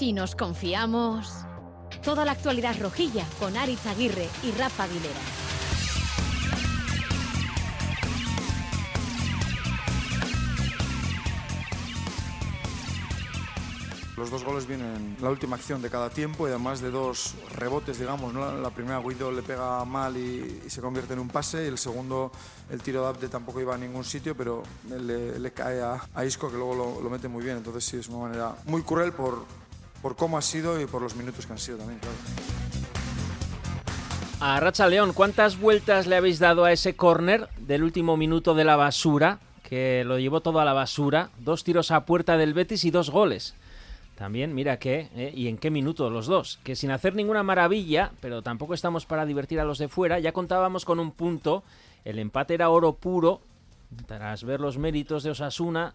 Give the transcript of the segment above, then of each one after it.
Si nos confiamos... Toda la actualidad rojilla con Aritz Aguirre y Rafa Aguilera. Los dos goles vienen en la última acción de cada tiempo y además de dos rebotes, digamos. ¿no? La primera Guido le pega mal y, y se convierte en un pase y el segundo, el tiro de Abde tampoco iba a ningún sitio, pero le, le cae a, a, Isco que luego lo, lo, mete muy bien. Entonces sí, es una manera muy cruel por, por cómo ha sido y por los minutos que han sido también, claro. A Racha León, ¿cuántas vueltas le habéis dado a ese córner del último minuto de la basura? Que lo llevó todo a la basura. Dos tiros a puerta del Betis y dos goles. También, mira qué, eh, y en qué minuto los dos. Que sin hacer ninguna maravilla, pero tampoco estamos para divertir a los de fuera, ya contábamos con un punto. El empate era oro puro. Tras ver los méritos de Osasuna,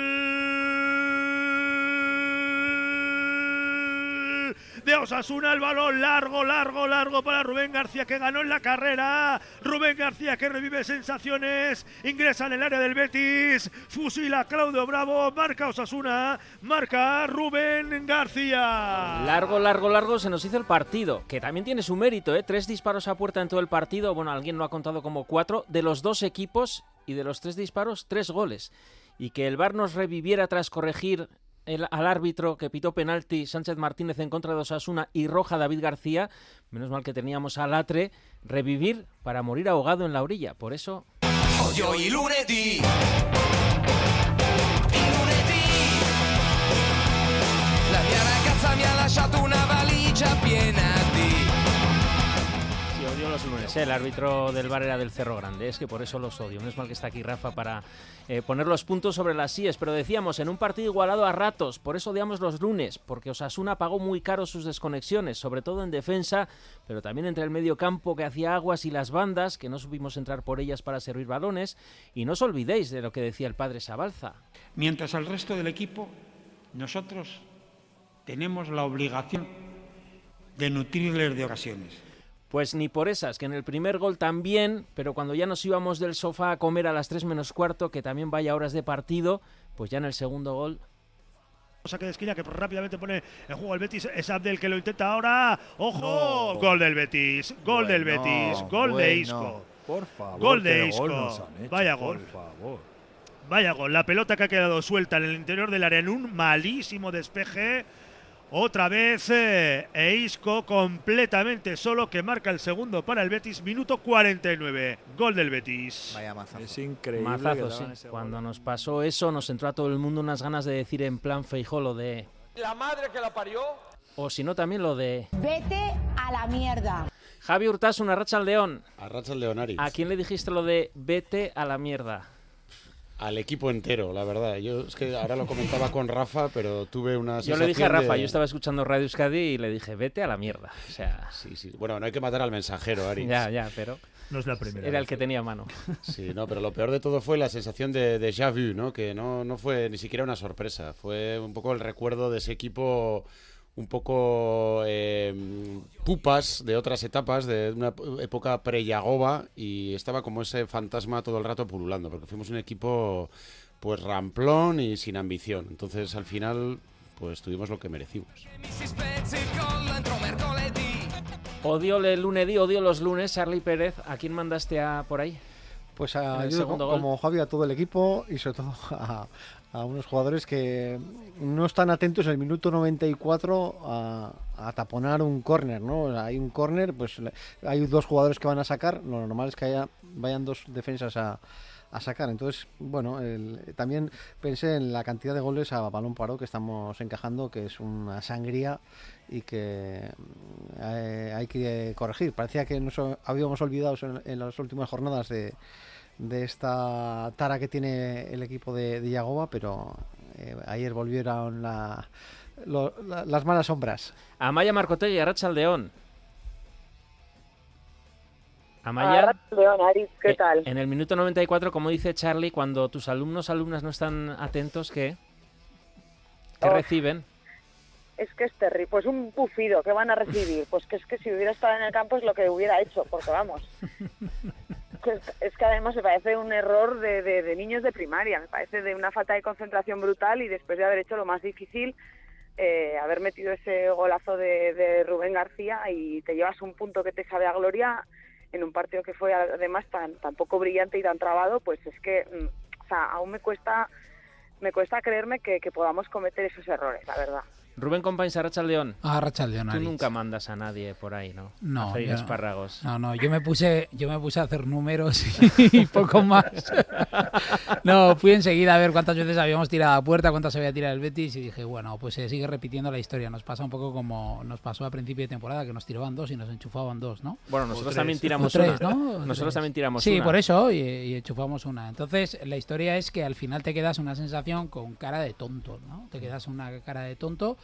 de Osasuna, el balón largo, largo, largo para Rubén García que ganó en la carrera. Rubén García que revive sensaciones, ingresa en el área del Betis, fusila Claudio Bravo, marca Osasuna, marca Rubén García. Largo, largo, largo se nos hizo el partido, que también tiene su mérito, ¿eh? Tres disparos a puerta en todo el partido, bueno, alguien lo ha contado como cuatro, de los dos equipos y de los tres disparos, tres goles. Y que el VAR nos reviviera tras corregir el, al árbitro que pitó penalti Sánchez Martínez en contra de Osasuna y roja David García, menos mal que teníamos a Latre, revivir para morir ahogado en la orilla. Por eso... los lunes. ¿eh? El árbitro del bar era del Cerro Grande. Es que por eso los odio. No es mal que está aquí Rafa para eh, poner los puntos sobre las síes. Pero decíamos, en un partido igualado a ratos. Por eso odiamos los lunes. Porque Osasuna pagó muy caro sus desconexiones. Sobre todo en defensa. Pero también entre el medio campo que hacía aguas y las bandas. Que no supimos entrar por ellas para servir balones. Y no os olvidéis de lo que decía el padre Sabalza. Mientras al resto del equipo, nosotros tenemos la obligación de nutrirles de ocasiones. Pues ni por esas, que en el primer gol también, pero cuando ya nos íbamos del sofá a comer a las 3 menos cuarto, que también vaya horas de partido, pues ya en el segundo gol saque de esquina que rápidamente pone en juego el Betis. Es Abdel que lo intenta ahora. ¡Ojo! No. Gol del Betis. Gol bueno, del Betis. Gol bueno, de Isco. Por favor. Gol de Isco. Gol Vaya gol. Por favor. Vaya gol. La pelota que ha quedado suelta en el interior del área en un malísimo despeje. Otra vez eh, Eisco completamente solo que marca el segundo para el Betis, minuto 49. Gol del Betis. Vaya mazazo. Es increíble. Mazazo, sí. Cuando gol. nos pasó eso, nos entró a todo el mundo unas ganas de decir en plan Feijó lo de. La madre que la parió. O si no, también lo de. Vete a la mierda. Javi Hurtas, una racha al león. A racha al león, ¿A quién le dijiste lo de vete a la mierda? Al equipo entero, la verdad. Yo es que ahora lo comentaba con Rafa, pero tuve una Yo le dije a Rafa, de... yo estaba escuchando Radio Euskadi y le dije, vete a la mierda. O sea... Sí, sí. Bueno, no hay que matar al mensajero, Ari. ya, ya, pero... No es la primera. Era el que tenía mano. Sí, no, pero lo peor de todo fue la sensación de déjà vu, ¿no? Que no, no fue ni siquiera una sorpresa. Fue un poco el recuerdo de ese equipo un poco eh, pupas de otras etapas, de una época pre-Yagoba, y estaba como ese fantasma todo el rato pululando, porque fuimos un equipo pues ramplón y sin ambición. Entonces al final pues tuvimos lo que merecimos. Odio el lunedì, odio los lunes, Charlie Pérez. ¿A quién mandaste a por ahí? Pues a, yo, como Javi, a todo el equipo y sobre todo a, a unos jugadores que no están atentos en el minuto 94 a, a taponar un córner, ¿no? Hay un córner, pues hay dos jugadores que van a sacar, lo normal es que haya, vayan dos defensas a, sacar. Entonces, bueno, también pensé en la cantidad de goles a balón paro que estamos encajando, que es una sangría y que eh, hay que corregir. Parecía que nos habíamos olvidado en las últimas jornadas de de esta tara que tiene el equipo de, de Yagoba, pero eh, ayer volvieron la, lo, la, las malas sombras. Amaya Marcotelli, Arrachaldeón. Amaya, León, Aris, ¿qué tal? En el minuto 94, como dice Charlie, cuando tus alumnos alumnas no están atentos, ¿qué? ¿Qué oh. reciben? es que es terrible. Pues un bufido, ¿qué van a recibir? Pues que es que si hubiera estado en el campo es lo que hubiera hecho, porque vamos. Es que además me parece un error de, de, niños de primaria, me parece de una falta de concentración brutal y después de haber hecho lo más difícil, eh, haber metido ese golazo de, de, Rubén García y te llevas un punto que te sabe a gloria en un partido que fue además tan, tan poco brillante y tan trabado, pues es que, mm, o sea, aún me cuesta, me cuesta creerme que, que podamos cometer esos errores, la verdad. Rubén Compañes, Arracha León. Arracha León. Tú nunca mandas a nadie por ahí, ¿no? No. A espárragos. No, no, yo me puse, yo me puse a hacer números y poco más. no, fui enseguida a ver cuántas veces habíamos tirado a puerta, cuántas había tirado el Betis y dije, bueno, pues se sigue repitiendo la historia. Nos pasa un poco como nos pasó a principio de temporada, que nos tiraban dos y nos enchufaban dos, ¿no? Bueno, nosotros también tiramos tres, una. ¿no? Nosotros también tiramos sí, una. Sí, por eso, y, y enchufamos una. Entonces, la historia es que al final te quedas una sensación con cara de tonto, ¿no? Te quedas una cara de tonto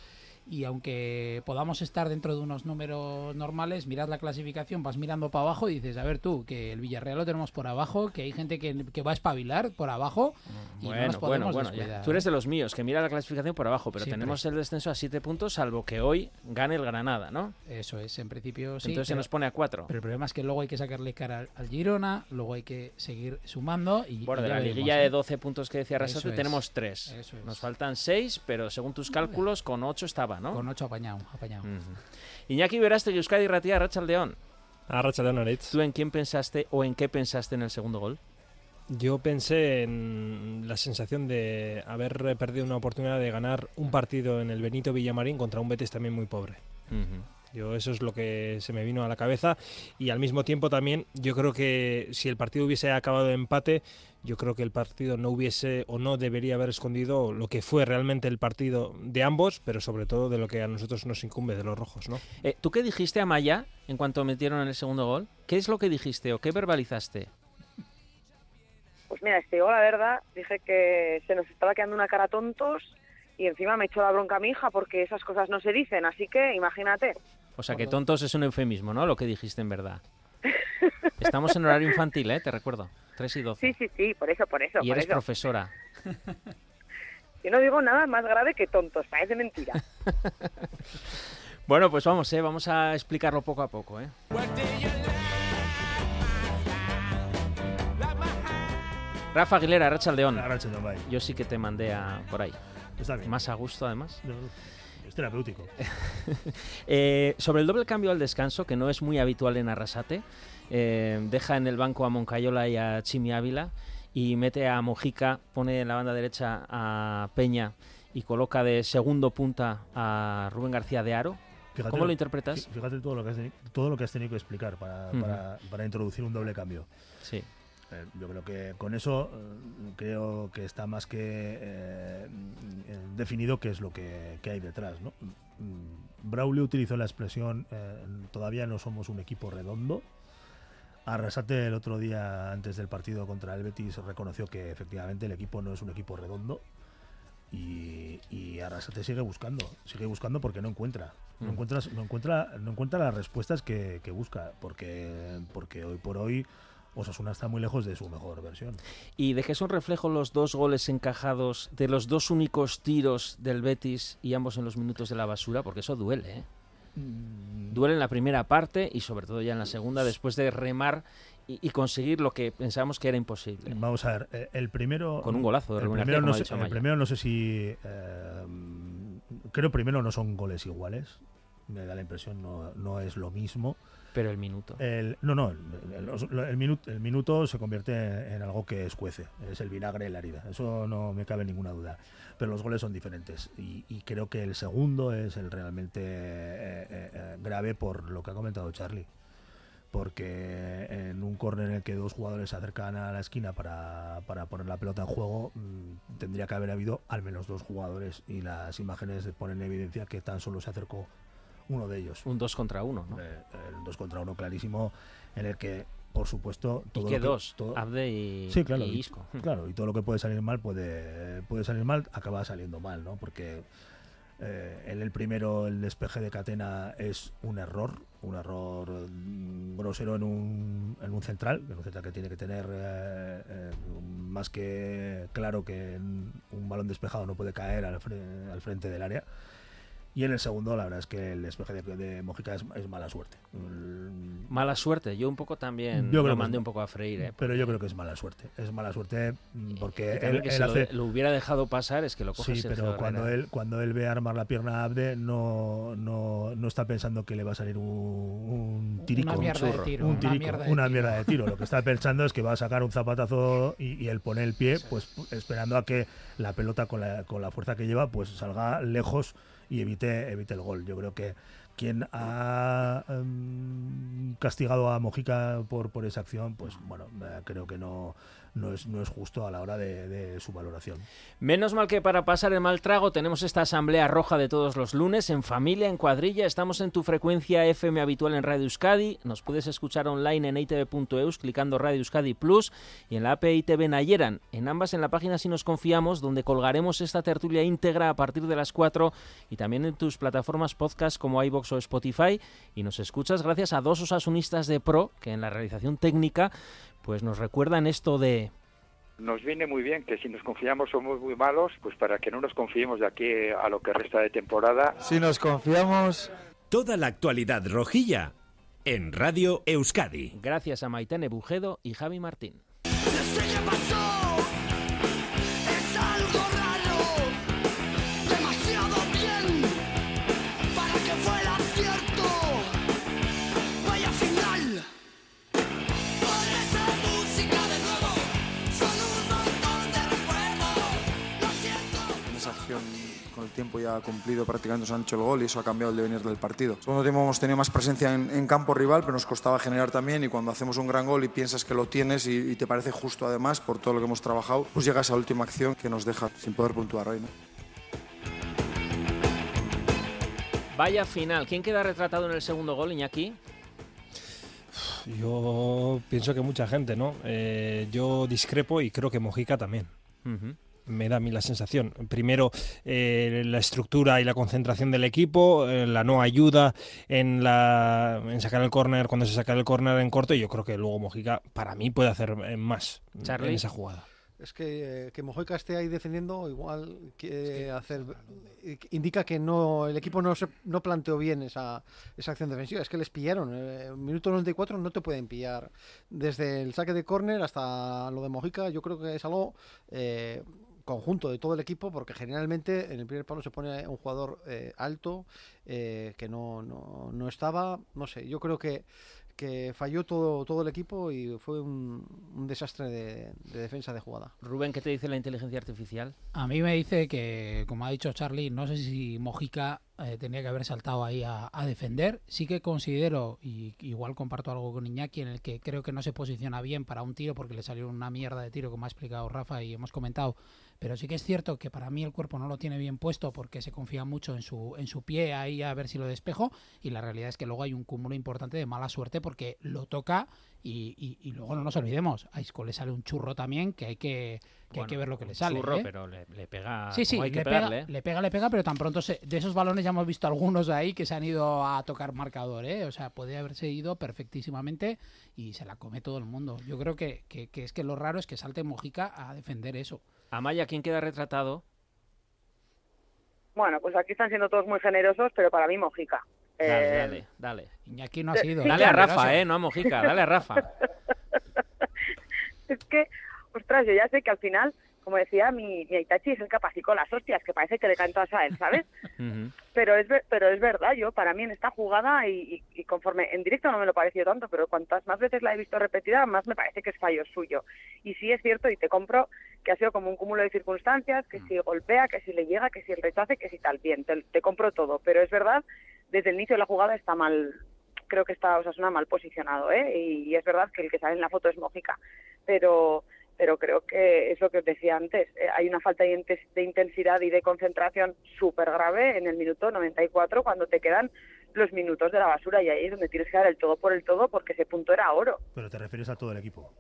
y aunque podamos estar dentro de unos números normales, mirad la clasificación, vas mirando para abajo y dices, a ver tú, que el Villarreal lo tenemos por abajo, que hay gente que, que va a espabilar por abajo y bueno, no nos podemos bueno, bueno, Tú eres de los míos, que mira la clasificación por abajo, pero tenemos el descenso a siete puntos, salvo que hoy gane el Granada, ¿no? Eso es, en principio sí. Entonces se nos pone a cuatro. Pero el problema es que luego hay que sacarle cara al, Girona, luego hay que seguir sumando y... Bueno, de la liguilla de 12 ¿eh? puntos que decía Rasate tenemos tres. Nos faltan seis, pero según tus cálculos, con ocho estaba, ¿no? Con ocho apañado apañado. Iñaki Veraste, Euskadi Ratia, Rachaldeón. A Rachaldeón, ¿Tú en quién pensaste o en qué pensaste en el segundo gol? Yo pensé en la sensación de haber perdido una oportunidad de ganar un partido en el Benito Villamarín contra un Betis también muy pobre. Yo eso es lo que se me vino a la cabeza y al mismo tiempo también yo creo que si el partido hubiese acabado de empate, yo creo que el partido no hubiese o no debería haber escondido lo que fue realmente el partido de ambos, pero sobre todo de lo que a nosotros nos incumbe de los rojos, ¿no? Eh, ¿Tú qué dijiste a Maya en cuanto metieron en el segundo gol? ¿Qué es lo que dijiste o qué verbalizaste? Pues mira, este gol, la verdad, dije que se nos estaba quedando una cara tontos y encima me echó la bronca a mi hija porque esas cosas no se dicen, así que imagínate. O sea, que tontos es un eufemismo, ¿no? Lo que dijiste en verdad. Estamos en horario infantil, ¿eh? Te recuerdo. 3 y 12. Sí, sí, sí, por eso, por eso. Y eres profesora. Yo no digo nada más grave que tontos, parece mentira. bueno, pues vamos, ¿eh? Vamos a explicarlo poco a poco, ¿eh? Rafa Aguilera, Rachaldeón. Yo sí que te mandé a por ahí. Más a gusto, además. es terapéutico. Eh, sobre el doble cambio al descanso, que no es muy habitual en Arrasate, eh, deja en el banco a Moncayola y a Chimi Ávila y mete a Mojica, pone en la banda derecha a Peña y coloca de segundo punta a Rubén García de Aro. ¿Cómo lo interpretas? Fíjate todo lo que has, todo lo que has tenido que explicar para, para, para introducir un doble cambio. Sí. Eh, yo creo que con eso eh, creo que está más que eh, definido qué es lo que, hay detrás. ¿no? Mm, Braulio utilizó la expresión todavía no somos un equipo redondo. Arrasate el otro día antes del partido contra el Betis reconoció que efectivamente el equipo no es un equipo redondo y, Arrasate sigue buscando, sigue buscando porque no encuentra, no mm. encuentras, no encuentra, no encuentra las respuestas que, que busca, porque porque hoy por hoy Osasuna está muy lejos de su mejor versión. ¿Y de qué son reflejo los dos goles encajados de los dos únicos tiros del Betis y ambos en los minutos de la basura? Porque eso duele, ¿eh? Mm. Duele en la primera parte y sobre todo ya en la segunda, después de remar y, conseguir lo que pensábamos que era imposible. Vamos a ver, eh, el primero... Con un golazo de el primero, no sé, el primero no sé si... Eh, creo primero no son goles iguales, me da la impresión, no, no es lo mismo. Pero el minuto. No, no, el, minuto, el minuto se convierte en algo que escuece, es el vinagre en la herida, eso no me cabe ninguna duda. Pero los goles son diferentes y, creo que el segundo es el realmente eh, eh, eh, grave por lo que ha comentado Charlie. Porque en un córner en el que dos jugadores se acercan a la esquina para, para poner la pelota en juego, mm, tendría que haber habido al menos dos jugadores y las imágenes ponen en evidencia que tan solo se acercó uno de ellos. Un 2 contra 1, ¿no? Eh, el 2 contra 1 clarísimo, en el que, por supuesto... Todo ¿Y qué dos? Abde y, sí, claro, Isco. claro, y todo lo que puede salir mal puede, puede salir mal, acaba saliendo mal, ¿no? Porque eh, en el primero, el despeje de Catena es un error, un error mm, grosero en un, en un central, en un central que tiene que tener eh, más que claro que un balón despejado no puede caer al, al frente del área Y en el segundo, la verdad es que el despeje de, de Mojica es, es mala suerte. Mm, Mala suerte, yo un poco también Yo lo mandé un poco a freír. ¿eh? Pero yo creo que es mala suerte. Es mala suerte porque él, que él si lo- hace. lo, hubiera dejado pasar es que lo coge Sí, pero cuando él, cuando él ve armar la pierna a Abde, no, no, no está pensando que le va a salir un, un tirico. Una mierda de churro, tiro, un una tirico, mierda de una tiro. mierda de tiro. Lo que está pensando es que va a sacar un zapatazo y, y él pone el pie, pues esperando a que la pelota con la, con la fuerza que lleva, pues salga lejos y evite, evite el gol. Yo creo que quien ha em, castigado a Mojica por, por esa acción, pues bueno, eh, creo que no, no, es, no es justo a la hora de, su valoración. Menos mal que para pasar el mal trago tenemos esta asamblea roja de todos los lunes, en familia, en cuadrilla. Estamos en tu frecuencia FM habitual en Radio Euskadi. Nos puedes escuchar online en itv.eus clicando Radio Euskadi Plus y en la app ITV Nayeran. En ambas en la página Si nos confiamos, donde colgaremos esta tertulia íntegra a partir de las 4 y también en tus plataformas podcast como iBox o Spotify. Y nos escuchas gracias a dos osasunistas de pro que en la realización técnica pues nos recuerdan esto de nos viene muy bien que si nos confiamos somos muy malos, pues para que no nos confiemos de aquí a lo que resta de temporada. Si nos confiamos... Toda la actualidad rojilla en Radio Euskadi. Gracias a Maitene Bujedo y Javi Martín. Tiempo ya cumplido prácticamente se han hecho el gol y eso ha cambiado el devenir del partido. Segundo tiempo hemos tenido más presencia en, en campo rival, pero nos costaba generar también y cuando hacemos un gran gol y piensas que lo tienes y, y te parece justo además por todo lo que hemos trabajado, pues llega esa última acción que nos deja sin poder puntuar hoy. ¿no? Vaya final. ¿Quién queda retratado en el segundo gol, Iñaki? Yo pienso que mucha gente, ¿no? Eh, yo discrepo y creo que Mojica también. Me da a mí la sensación. Primero, eh, la estructura y la concentración del equipo, eh, la no ayuda en, la, en sacar el córner cuando se saca el córner en corto. Y yo creo que luego Mojica, para mí, puede hacer eh, más Charlie. en esa jugada. Es que, eh, que Mojica esté ahí defendiendo, igual que hacer indica que no el equipo no se, no planteó bien esa, esa acción defensiva. Es que les pillaron. Eh, minuto 94 no te pueden pillar. Desde el saque de córner hasta lo de Mojica, yo creo que es algo eh, conjunto de todo el equipo, porque generalmente en el primer palo se pone un jugador eh, alto eh, que no, no, no estaba. No sé, yo creo que que falló todo, todo el equipo y fue un, un desastre de, de defensa de jugada. Rubén, ¿qué te dice la inteligencia artificial? A mí me dice que, como ha dicho Charlie, no sé si Mojica eh, tenía que haber saltado ahí a, a defender. Sí que considero, y igual comparto algo con Iñaki, en el que creo que no se posiciona bien para un tiro porque le salió una mierda de tiro, como ha explicado Rafa y hemos comentado. Pero sí que es cierto que para mí el cuerpo no lo tiene bien puesto porque se confía mucho en su, en su pie ahí a ver si lo despejo. Y la realidad es que luego hay un cúmulo importante de mala suerte porque lo toca y, y- y luego no nos olvidemos, a Isco le sale un churro también que hay que, que, hay que ver lo que le un sale. churro, ¿eh? pero le, le pega. Sí, sí, hay que le, pega, pegarle. ¿eh? le pega, le pega, pero tan pronto se- de esos balones ya hemos visto algunos ahí que se han ido a tocar marcador, ¿eh? O sea, puede haberse ido perfectísimamente y se la come todo el mundo. Yo creo que, que- que es que lo raro es que salte Mojica a defender eso. Amaya, ¿quién queda retratado? Bueno, pues aquí están siendo todos muy generosos, pero para mí Mojica. Dale, Eh, dale, dale. Iñaki no ha sido. Sí, Dale a Rafa. ¿eh? No a Mojica, dale a Rafa. es que, ostras, yo ya sé que al final, como decía, mi, mi Aitachi es el capacito las hostias, que parece que le caen todas a él, ¿sabes? Pero es, pero es verdad, yo para mí en esta jugada y, y- y conforme en directo no me lo pareció tanto, pero cuantas más veces la he visto repetida, más me parece que es fallo suyo. Y sí es cierto, y te compro, que ha sido como un cúmulo de circunstancias, que si golpea, que si le llega, que si el rechace, que si tal, bien, te, te compro todo. Pero es verdad, desde el inicio de la jugada está mal, creo que está Osasuna mal posicionado, ¿eh? Y, y es verdad que el que sale en la foto es Mojica, pero pero creo que es lo que os decía antes, eh, hay una falta de intensidad y de concentración súper grave en el minuto 94 cuando te quedan los minutos de la basura y ahí es donde tienes que dar el todo por el todo porque ese punto era oro. Pero te refieres a todo el equipo.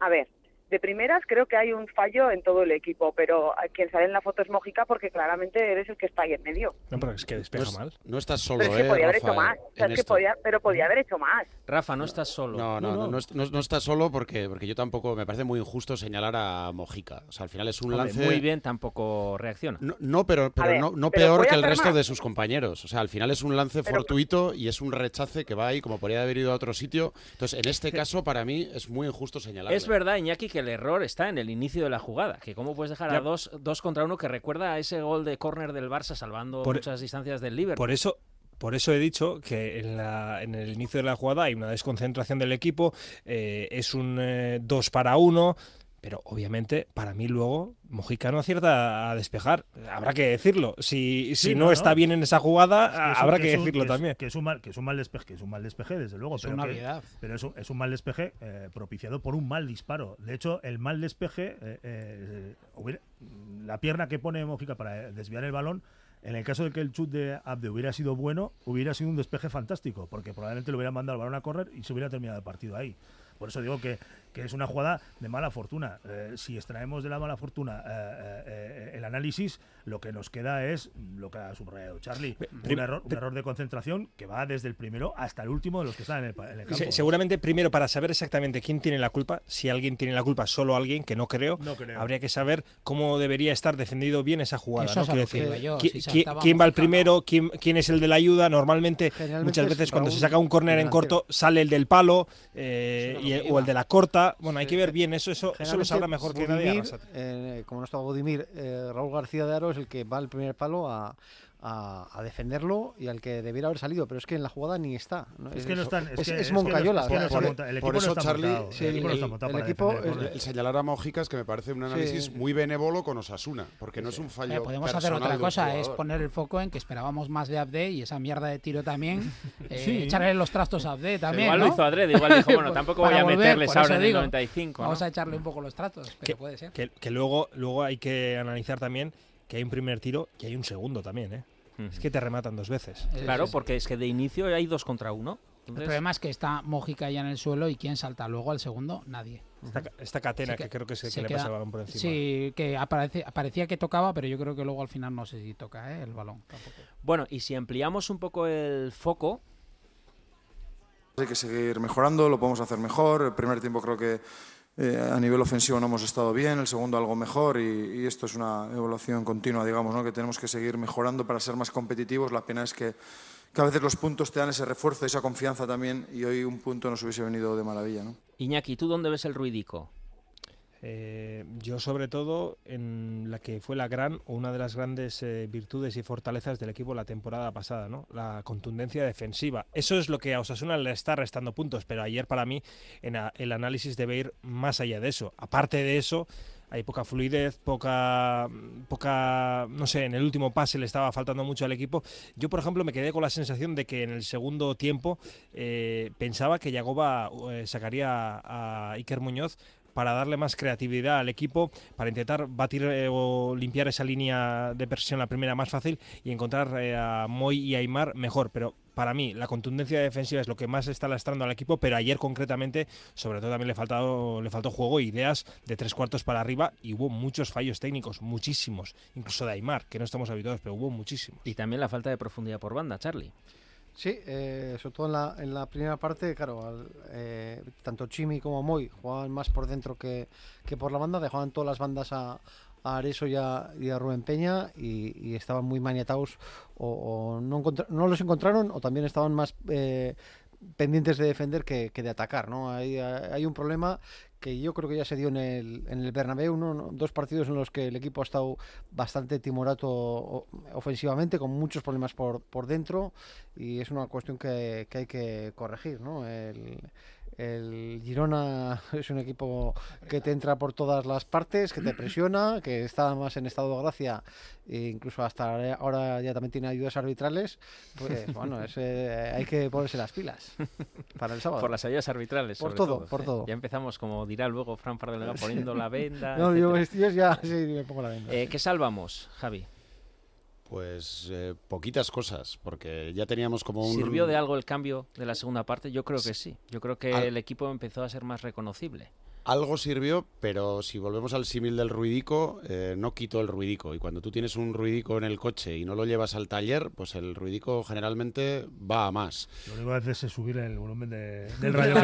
A ver, de primeras creo que hay un fallo en todo el equipo, pero quien sale en la foto es Mojica porque claramente eres el que está ahí en medio. No, pero es que despeja mal. No estás solo, pero es que eh, podía haber Rafa, hecho más. O sea, en es que esto. podía, pero podía haber hecho más. Rafa, no estás solo. No, no, no, no, est- no- no estás solo porque, porque yo tampoco me parece muy injusto señalar a Mojica. O sea, al final es un Hombre, lance. Muy bien, tampoco reacciona. No, no, pero, pero ver, no, no pero peor que el resto más. de sus compañeros. O sea, al final es un lance Pero- fortuito y es un rechace que va ahí como podría haber ido a otro sitio. Entonces, en este caso, para mí es muy injusto señalarle. Es verdad, Iñaki, que el error está en el inicio de la jugada. Que cómo puedes dejar Ya. a dos, dos contra uno que recuerda a ese gol de córner del Barça salvando Por- muchas distancias del Liverpool. Por eso, por eso he dicho que en, la- en el inicio de la jugada hay una desconcentración del equipo, eh, es un 2 para 1, pero obviamente para mí luego Mojica no acierta a despejar. Habrá que decirlo. Si, si Sí, no, no, está bien en esa jugada, Es que es un- habrá que que, es un- decirlo que es- también. Que es un mal, que es un mal despeje, que es un mal despeje, desde luego. Es pero una que- pero es un, es un mal despeje eh, propiciado por un mal disparo. De hecho, el mal despeje, eh, eh, hubiera- la pierna que pone Mojica para desviar el balón, en el caso de que el chut de Abde hubiera sido bueno, hubiera sido un despeje fantástico, porque probablemente le hubiera mandado el balón a correr y se hubiera terminado el partido ahí. Por eso digo que, que es una jugada de mala fortuna. Eh, si extraemos de la mala fortuna eh, eh, el análisis, lo que nos queda es lo que ha subrayado Charlie. Un error, un error de concentración que va desde el primero hasta el último de los que están en el, pa- en el campo. Se- seguramente primero para saber exactamente quién tiene la culpa, si alguien tiene la culpa, solo alguien, que no creo, No creo. habría que saber cómo debería estar defendido bien esa jugada. Eso ¿no? Quiero decir, iba yo, ¿qui- si qui- saltaba ¿quién va el primero? ¿Quién, quién es el de la ayuda? Normalmente, muchas es veces cuando se saca un córner en corto, sale el del palo eh, y- o el de la corta. Bueno, hay que ver bien eso, eso, eso lo sabrá mejor que nadie. Eh, como no estaba Budimir, eh, Raúl García de Aro es el que va al primer palo a, a- a defenderlo y al que debiera haber salido, pero es que en la jugada ni está. ¿no? Es que no están- es es, que- es es que no- Moncayola. es que no está por- monta- el Por no eso, está Charlie, montado, sí, el equipo no el- está montado el para equipo defender es- córner. El señalar a Mojica que me parece un análisis Sí. muy benévolo con Osasuna, porque no es un fallo Eh, podemos hacer otra cosa, es poner el foco en que esperábamos más de Abde y esa mierda de tiro también. eh, Sí. Echarle los trastos a Abde también. igual ¿no? lo hizo adrede, igual dijo, bueno, tampoco voy a meterles ahora en el digo, 95, ¿no? Vamos a echarle un poco los tratos, pero Que- puede ser. Que, que luego, luego hay que analizar también que hay un primer tiro y hay un segundo también. ¿eh? Es que te rematan dos veces. Claro, porque es que de inicio hay dos contra uno. El problema es que está Mójica ya en el suelo y ¿quién salta luego al segundo? Nadie. Esta, esta catena que, que- creo que, es el se que le queda- pasa el balón por encima. Sí, que aparece, parecía que tocaba, pero yo creo que luego al final no sé si toca ¿eh? el balón. Tampoco. Bueno, y si ampliamos un poco el foco, Hay que seguir mejorando, lo podemos hacer mejor. El primer tiempo creo que eh, a nivel ofensivo no hemos estado bien, el segundo algo mejor y, esto es una evaluación continua, digamos, que tenemos que seguir mejorando para ser más competitivos. La pena es que, que a veces los puntos te dan ese refuerzo, esa confianza también y hoy un punto nos hubiese venido de maravilla. ¿no? Iñaki, ¿tú dónde ves el ruidico? Eh, yo sobre todo en la que fue la gran o una de las grandes eh, virtudes y fortalezas del equipo la temporada pasada, ¿no? La contundencia defensiva. Eso es lo que a Osasuna le está restando puntos, pero ayer para mí en el análisis debe ir más allá de eso. Aparte de eso, hay poca fluidez, poca, poca, no sé, en el último pase le estaba faltando mucho al equipo. Yo, por ejemplo, me quedé con la sensación de que en el segundo tiempo eh, pensaba que Yagoba eh, sacaría a Iker Muñoz para darle más creatividad al equipo, para intentar batir eh, o limpiar esa línea de presión la primera más fácil y encontrar eh, a Moy y Aymar mejor. Pero para mí la contundencia defensiva es lo que más está lastrando al equipo, pero ayer concretamente, sobre todo también le, faltado, le faltó juego, ideas de tres cuartos para arriba y hubo muchos fallos técnicos, muchísimos, incluso de Aymar, que no estamos habituados, pero hubo muchísimos. Y también la falta de profundidad por banda, Charlie. Sí, eh, sobre todo en la, en la primera parte, claro, al- eh, tanto Chimi como Moy jugaban más por dentro que, que por la banda, dejaban todas las bandas a, a Areso y a, Rubén Peña y, estaban muy maniatados o, o no, no los encontraron o también estaban más eh, pendientes de defender que, de atacar, ¿no? Hay, hay un problema que yo creo que ya se dio en el, en el Bernabéu, ¿no? No- dos partidos en los que el equipo ha estado bastante timorato ofensivamente, con muchos problemas por, por dentro, y es una cuestión que, que hay que corregir, ¿no? El, el Girona es un equipo que te entra por todas las partes, que te presiona, que está más en estado de gracia, e incluso hasta ahora ya también tiene ayudas arbitrales, pues bueno, es, eh, hay que ponerse las pilas para el sábado. Por las ayudas arbitrales. Por sobre todo, por ¿eh? todo. Ya empezamos, como dirá luego Fran Fardelega, poniendo la venda. No, yo, yo ya sí, me pongo la venda. Eh, ¿Qué salvamos, Javi? Pues eh, poquitas cosas, porque ya teníamos como un... ¿Sirvió de algo el cambio de la segunda parte? Yo creo que sí. Yo creo que Al- el equipo empezó a ser más reconocible. Algo sirvió, pero si volvemos al símil del ruidico, eh, no quitó el ruidico. Y cuando tú tienes un ruidico en el coche y no lo llevas al taller, pues el ruidico generalmente va a más. Lo único que haces es subir el volumen de, del radio,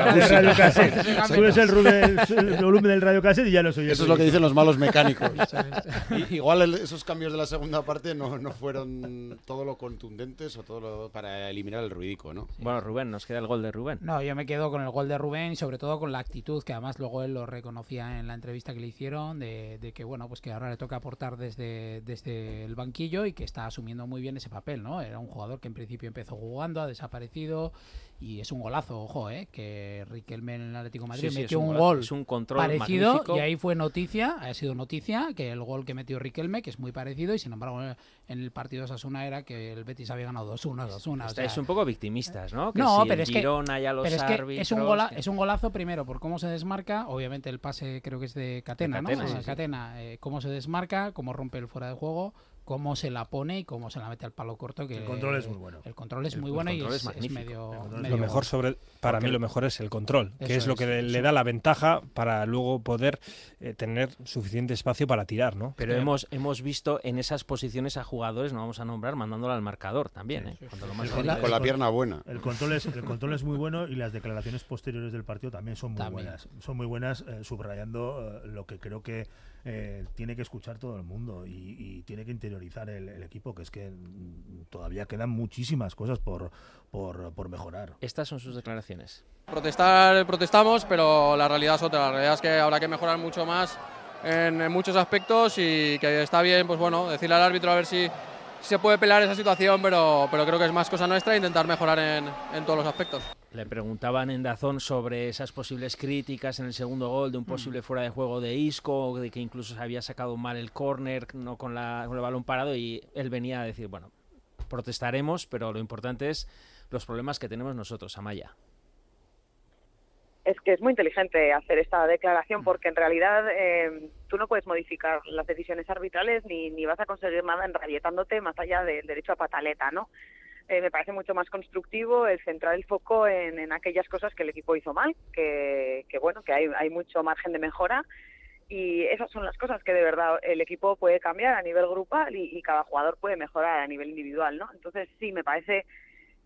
cassette. Subes el, volumen del radio cassette y ya lo soy. Eso es lo que dicen los malos mecánicos. igual esos cambios de la segunda parte no, no fueron todo lo contundentes o todo lo para eliminar el ruidico, ¿no? Bueno, Rubén, nos queda el gol de Rubén. No, yo me quedo con el gol de Rubén y sobre todo con la actitud que además luego él lo reconocía en la entrevista que le hicieron de, que bueno pues que ahora le toca aportar desde, desde el banquillo y que está asumiendo muy bien ese papel no era un jugador que en principio empezó jugando ha desaparecido y es un golazo, ojo, ¿eh? que Riquelme en el Atlético de Madrid metió un, gol un control parecido y ahí fue noticia, ha sido noticia que el gol que metió Riquelme, que es muy parecido y sin embargo en el partido de Sasuna era que el Betis había ganado 2-1, 2-1. Estáis un poco victimistas, ¿no? no, pero, es que, es, un es un golazo primero por cómo se desmarca, obviamente el pase creo que es de Catena, ¿no? Catena, eh, cómo se desmarca, cómo rompe el fuera de juego cómo se la pone y cómo se la mete al palo corto. Que el control es muy bueno. El control es muy bueno y es, medio, Lo mejor sobre, para mí lo mejor es el control, que es lo que le da la ventaja para luego poder eh, tener suficiente espacio para tirar, ¿no? Pero hemos, hemos visto en esas posiciones a jugadores, no vamos a nombrar, mandándolo al marcador también, ¿eh? con la pierna buena. El control, es, el control es muy bueno y las declaraciones posteriores del partido también son muy buenas. Son muy buenas, eh, subrayando lo que creo que eh, tiene que escuchar todo el mundo y, tiene que interiorizar el, equipo, que es que todavía quedan muchísimas cosas por, por, mejorar. Estas son sus declaraciones. Protestar, protestamos, pero la realidad es otra. La realidad es que habrá que mejorar mucho más en, muchos aspectos y que está bien, pues bueno, decirle al árbitro a ver si, se puede pelear esa situación, pero, pero creo que es más cosa nuestra intentar mejorar en, en todos los aspectos. Le preguntaban en Dazón sobre esas posibles críticas en el segundo gol de un mm. posible fuera de juego de Isco, de que incluso se había sacado mal el córner, no con, la, con el balón parado, y él venía a decir, bueno, protestaremos, pero lo importante es los problemas que tenemos nosotros, Amaya. Es que es muy inteligente hacer esta declaración porque en realidad eh, tú no puedes modificar las decisiones arbitrales ni, ni vas a conseguir nada enrabietándote más allá del derecho a pataleta, ¿no? Eh, me parece mucho más constructivo el centrar el foco en, aquellas cosas que el equipo hizo mal, que, bueno, que hay, mucho margen de mejora y esas son las cosas que de verdad el equipo puede cambiar a nivel grupal y, cada jugador puede mejorar a nivel individual, ¿no? Entonces sí, me parece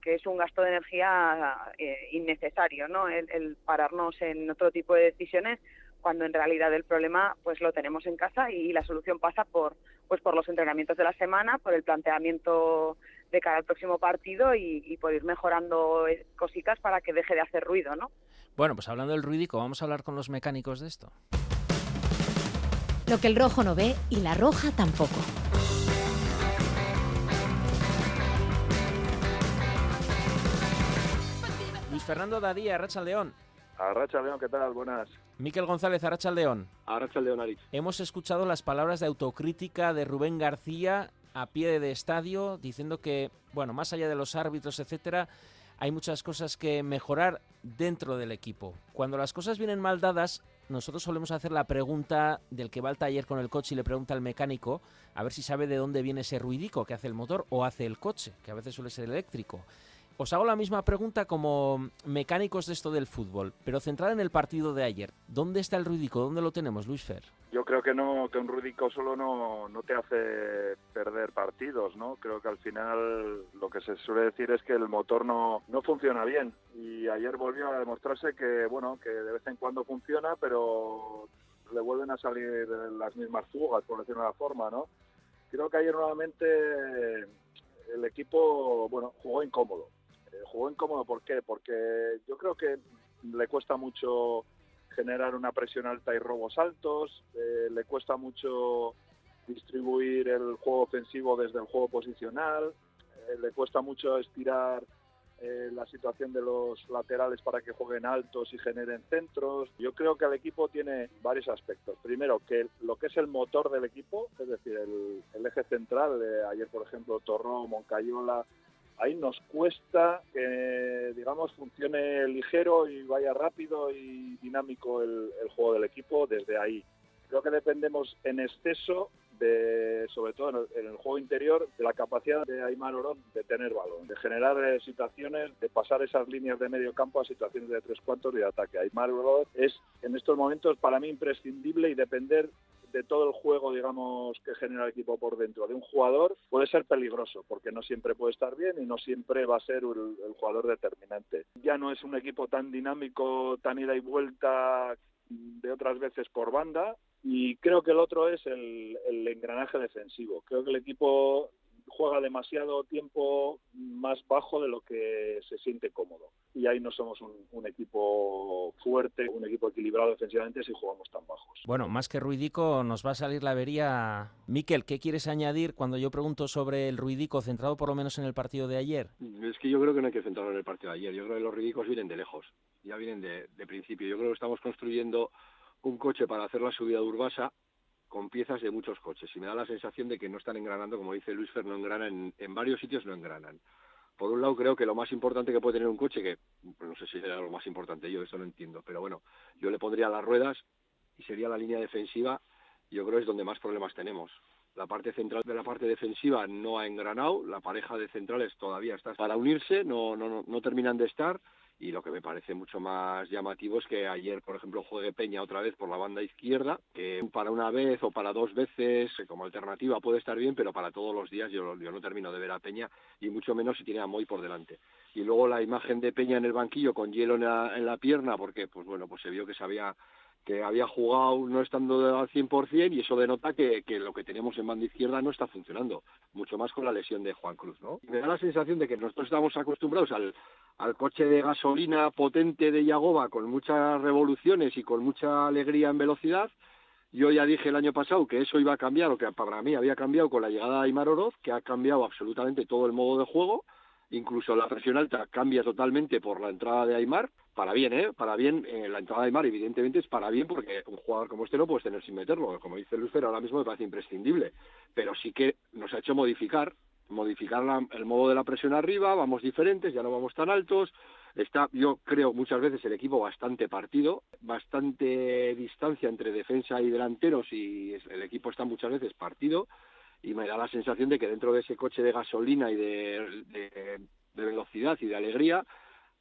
que es un gasto de energía eh, innecesario, ¿no? el, pararnos en otro tipo de decisiones cuando en realidad el problema pues lo tenemos en casa y la solución pasa por pues por los entrenamientos de la semana, por el planteamiento de cara al próximo partido y, por ir mejorando eh, cositas para que deje de hacer ruido, ¿no? Bueno, pues hablando del ruidico, vamos a hablar con los mecánicos de esto. Lo que el rojo no ve y la roja tampoco. Fernando Dadía, Racha León. Arracha León, ¿qué tal? Buenas. Miquel González, Arracha León. Arracha León, Aris. Hemos escuchado las palabras de autocrítica de Rubén García a pie de estadio, diciendo que, bueno, más allá de los árbitros, etcétera, hay muchas cosas que mejorar dentro del equipo. Cuando las cosas vienen mal dadas, nosotros solemos hacer la pregunta del que va al taller con el coche y le pregunta al mecánico a ver si sabe de dónde viene ese ruidico que hace el motor o hace el coche, que a veces suele ser eléctrico. Os hago la misma pregunta como mecánicos de esto del fútbol, pero centrada en el partido de ayer. ¿Dónde está el Rudico? ¿Dónde lo tenemos, Luis Fer? Yo creo que no, que un Rudico solo no, no te hace perder partidos, ¿no? Creo que al final lo que se suele decir es que el motor no, no funciona bien. Y ayer volvió a demostrarse que, bueno, que de vez en cuando funciona, pero le vuelven a salir las mismas fugas, por decirlo de una forma, ¿no? Creo que ayer nuevamente el equipo, bueno, jugó incómodo jugó incómodo, ¿por qué? Porque yo creo que le cuesta mucho generar una presión alta y robos altos, eh, le cuesta mucho distribuir el juego ofensivo desde el juego posicional, eh, le cuesta mucho estirar eh, la situación de los laterales para que jueguen altos y generen centros. Yo creo que el equipo tiene varios aspectos. Primero, que lo que es el motor del equipo, es decir, el, eje central, de ayer por ejemplo Torró, Moncayola, ahí nos cuesta que, digamos, funcione ligero y vaya rápido y dinámico el, juego del equipo desde ahí. Creo que dependemos en exceso de, sobre todo en el, en el juego interior, de la capacidad de Aymar Oroz de tener balón, de generar eh, situaciones, de pasar esas líneas de medio campo a situaciones de tres cuartos y de ataque. Aymar Oroz es en estos momentos para mí imprescindible y depender de todo el juego, digamos, que genera el equipo por dentro de un jugador puede ser peligroso, porque no siempre puede estar bien y no siempre va a ser el, jugador determinante. Ya no es un equipo tan dinámico, tan ida y vuelta de otras veces por banda y creo que el otro es el engranaje defensivo. Creo que el equipo juega demasiado tiempo más bajo de lo que se siente cómodo. Y ahí no somos un, un, equipo fuerte, un equipo equilibrado defensivamente si jugamos tan bajos. Bueno, más que Ruidico, nos va a salir la avería. Miquel, ¿qué quieres añadir cuando yo pregunto sobre el Ruidico, centrado por lo menos en el partido de ayer? Es que yo creo que no hay que centrarlo en el partido de ayer. Yo creo que los Ruidicos vienen de lejos, ya vienen de, de principio. Yo creo que estamos construyendo un coche para hacer la subida de Urbasa con piezas de muchos coches y me da la sensación de que no están engranando, como dice Luis Fer, no engranan, en varios sitios no engranan. Por un lado creo que lo más importante que puede tener un coche, que no sé si será lo más importante, yo eso no entiendo, pero bueno, yo le pondría las ruedas y sería la línea defensiva, yo creo es donde más problemas tenemos. La parte central de la parte defensiva no ha engranado, la pareja de centrales todavía está para unirse, no, no, no, no terminan de estar y lo que me parece mucho más llamativo es que ayer, por ejemplo, juegue Peña otra vez por la banda izquierda, que para una vez o para dos veces como alternativa puede estar bien, pero para todos los días yo, yo no termino de ver a Peña y mucho menos si tiene a Moy por delante. Y luego la imagen de Peña en el banquillo con hielo en la, en la pierna, porque pues bueno, pues se vio que se había que había jugado no estando al 100% y eso denota que, que lo que tenemos en banda izquierda no está funcionando, mucho más con la lesión de Juan Cruz, ¿no? Y me da la sensación de que nosotros estamos acostumbrados al, al coche de gasolina potente de Yagoba con muchas revoluciones y con mucha alegría en velocidad. Yo ya dije el año pasado que eso iba a cambiar, o que para mí había cambiado con la llegada de Aymar Oroz, que ha cambiado absolutamente todo el modo de juego, incluso la presión alta cambia totalmente por la entrada de Aymar, para bien, ¿eh? Para bien, eh, la entrada de Aymar evidentemente es para bien porque un jugador como este no puedes tener sin meterlo, como dice Luis ahora mismo me parece imprescindible, pero sí que nos ha hecho modificar modificar la, el modo de la presión arriba, vamos diferentes, ya no vamos tan altos, está, yo creo muchas veces el equipo bastante partido, bastante distancia entre defensa y delanteros y el equipo está muchas veces partido y me da la sensación de que dentro de ese coche de gasolina y de, de, velocidad y de alegría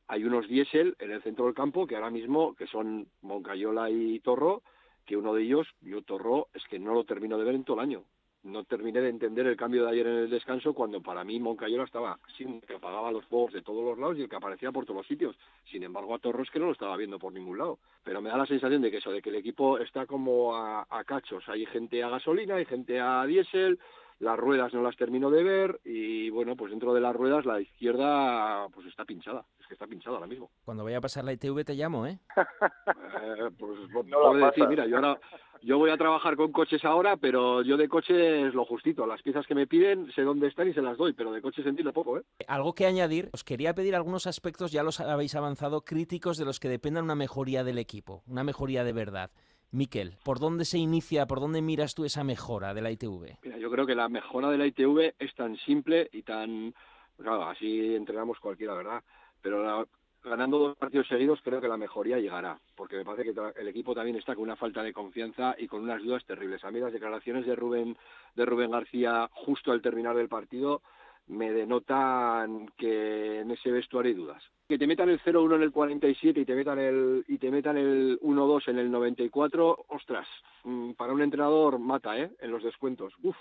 hay unos diésel en el centro del campo que ahora mismo, que son Moncayola y Torro, que uno de ellos, yo Torro, es que no lo termino de ver en todo el año no terminé de entender el cambio de ayer en el descanso cuando para mí Moncayola estaba sin que apagaba los fuegos de todos los lados y el que aparecía por todos los sitios. Sin embargo, a Torros que no lo estaba viendo por ningún lado. Pero me da la sensación de que eso, de que el equipo está como a, a cachos. Hay gente a gasolina, hay gente a diésel, las ruedas no las termino de ver y bueno, pues dentro de las ruedas la izquierda pues está pinchada, es que está pinchada ahora mismo. Cuando vaya a pasar la ITV te llamo, ¿eh? eh pues no decir, mira, yo ahora yo voy a trabajar con coches ahora, pero yo de coches lo justito, las piezas que me piden sé dónde están y se las doy, pero de coches entiendo poco, ¿eh? Algo que añadir, os quería pedir algunos aspectos, ya los habéis avanzado, críticos de los que dependan una mejoría del equipo, una mejoría de verdad. Miquel, ¿por dónde se inicia, por dónde miras tú esa mejora de la ITV? Mira, yo creo que la mejora de la ITV es tan simple y tan... Claro, así entrenamos cualquiera, ¿verdad? Pero la, ganando dos partidos seguidos creo que la mejoría llegará, porque me parece que el equipo también está con una falta de confianza y con unas dudas terribles. A mí las declaraciones de Rubén, de Rubén García justo al terminar del partido me denotan que en ese vestuario hay dudas. Que te metan el 0-1 en el 47 y te metan el y te metan el 1-2 en el 94, ostras, mm, para un entrenador mata, ¿eh? En los descuentos. Uf.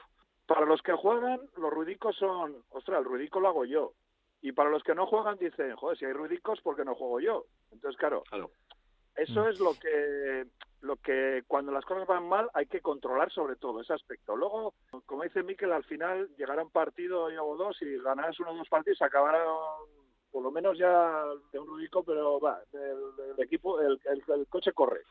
Para los que juegan, los ruidicos son, ostras, el ruidico lo hago yo. Y para los que no juegan dicen, joder, si hay ruidicos, ¿por qué no juego yo? Entonces, claro, claro. eso es lo que lo que cuando las cosas van mal hay que controlar sobre todo ese aspecto. Luego, como dice Miquel, al final llegará un partido y o dos y ganarás uno o dos partidos, acabará por lo menos ya de un rudico, pero va, el, el equipo, el, el, el, coche corre.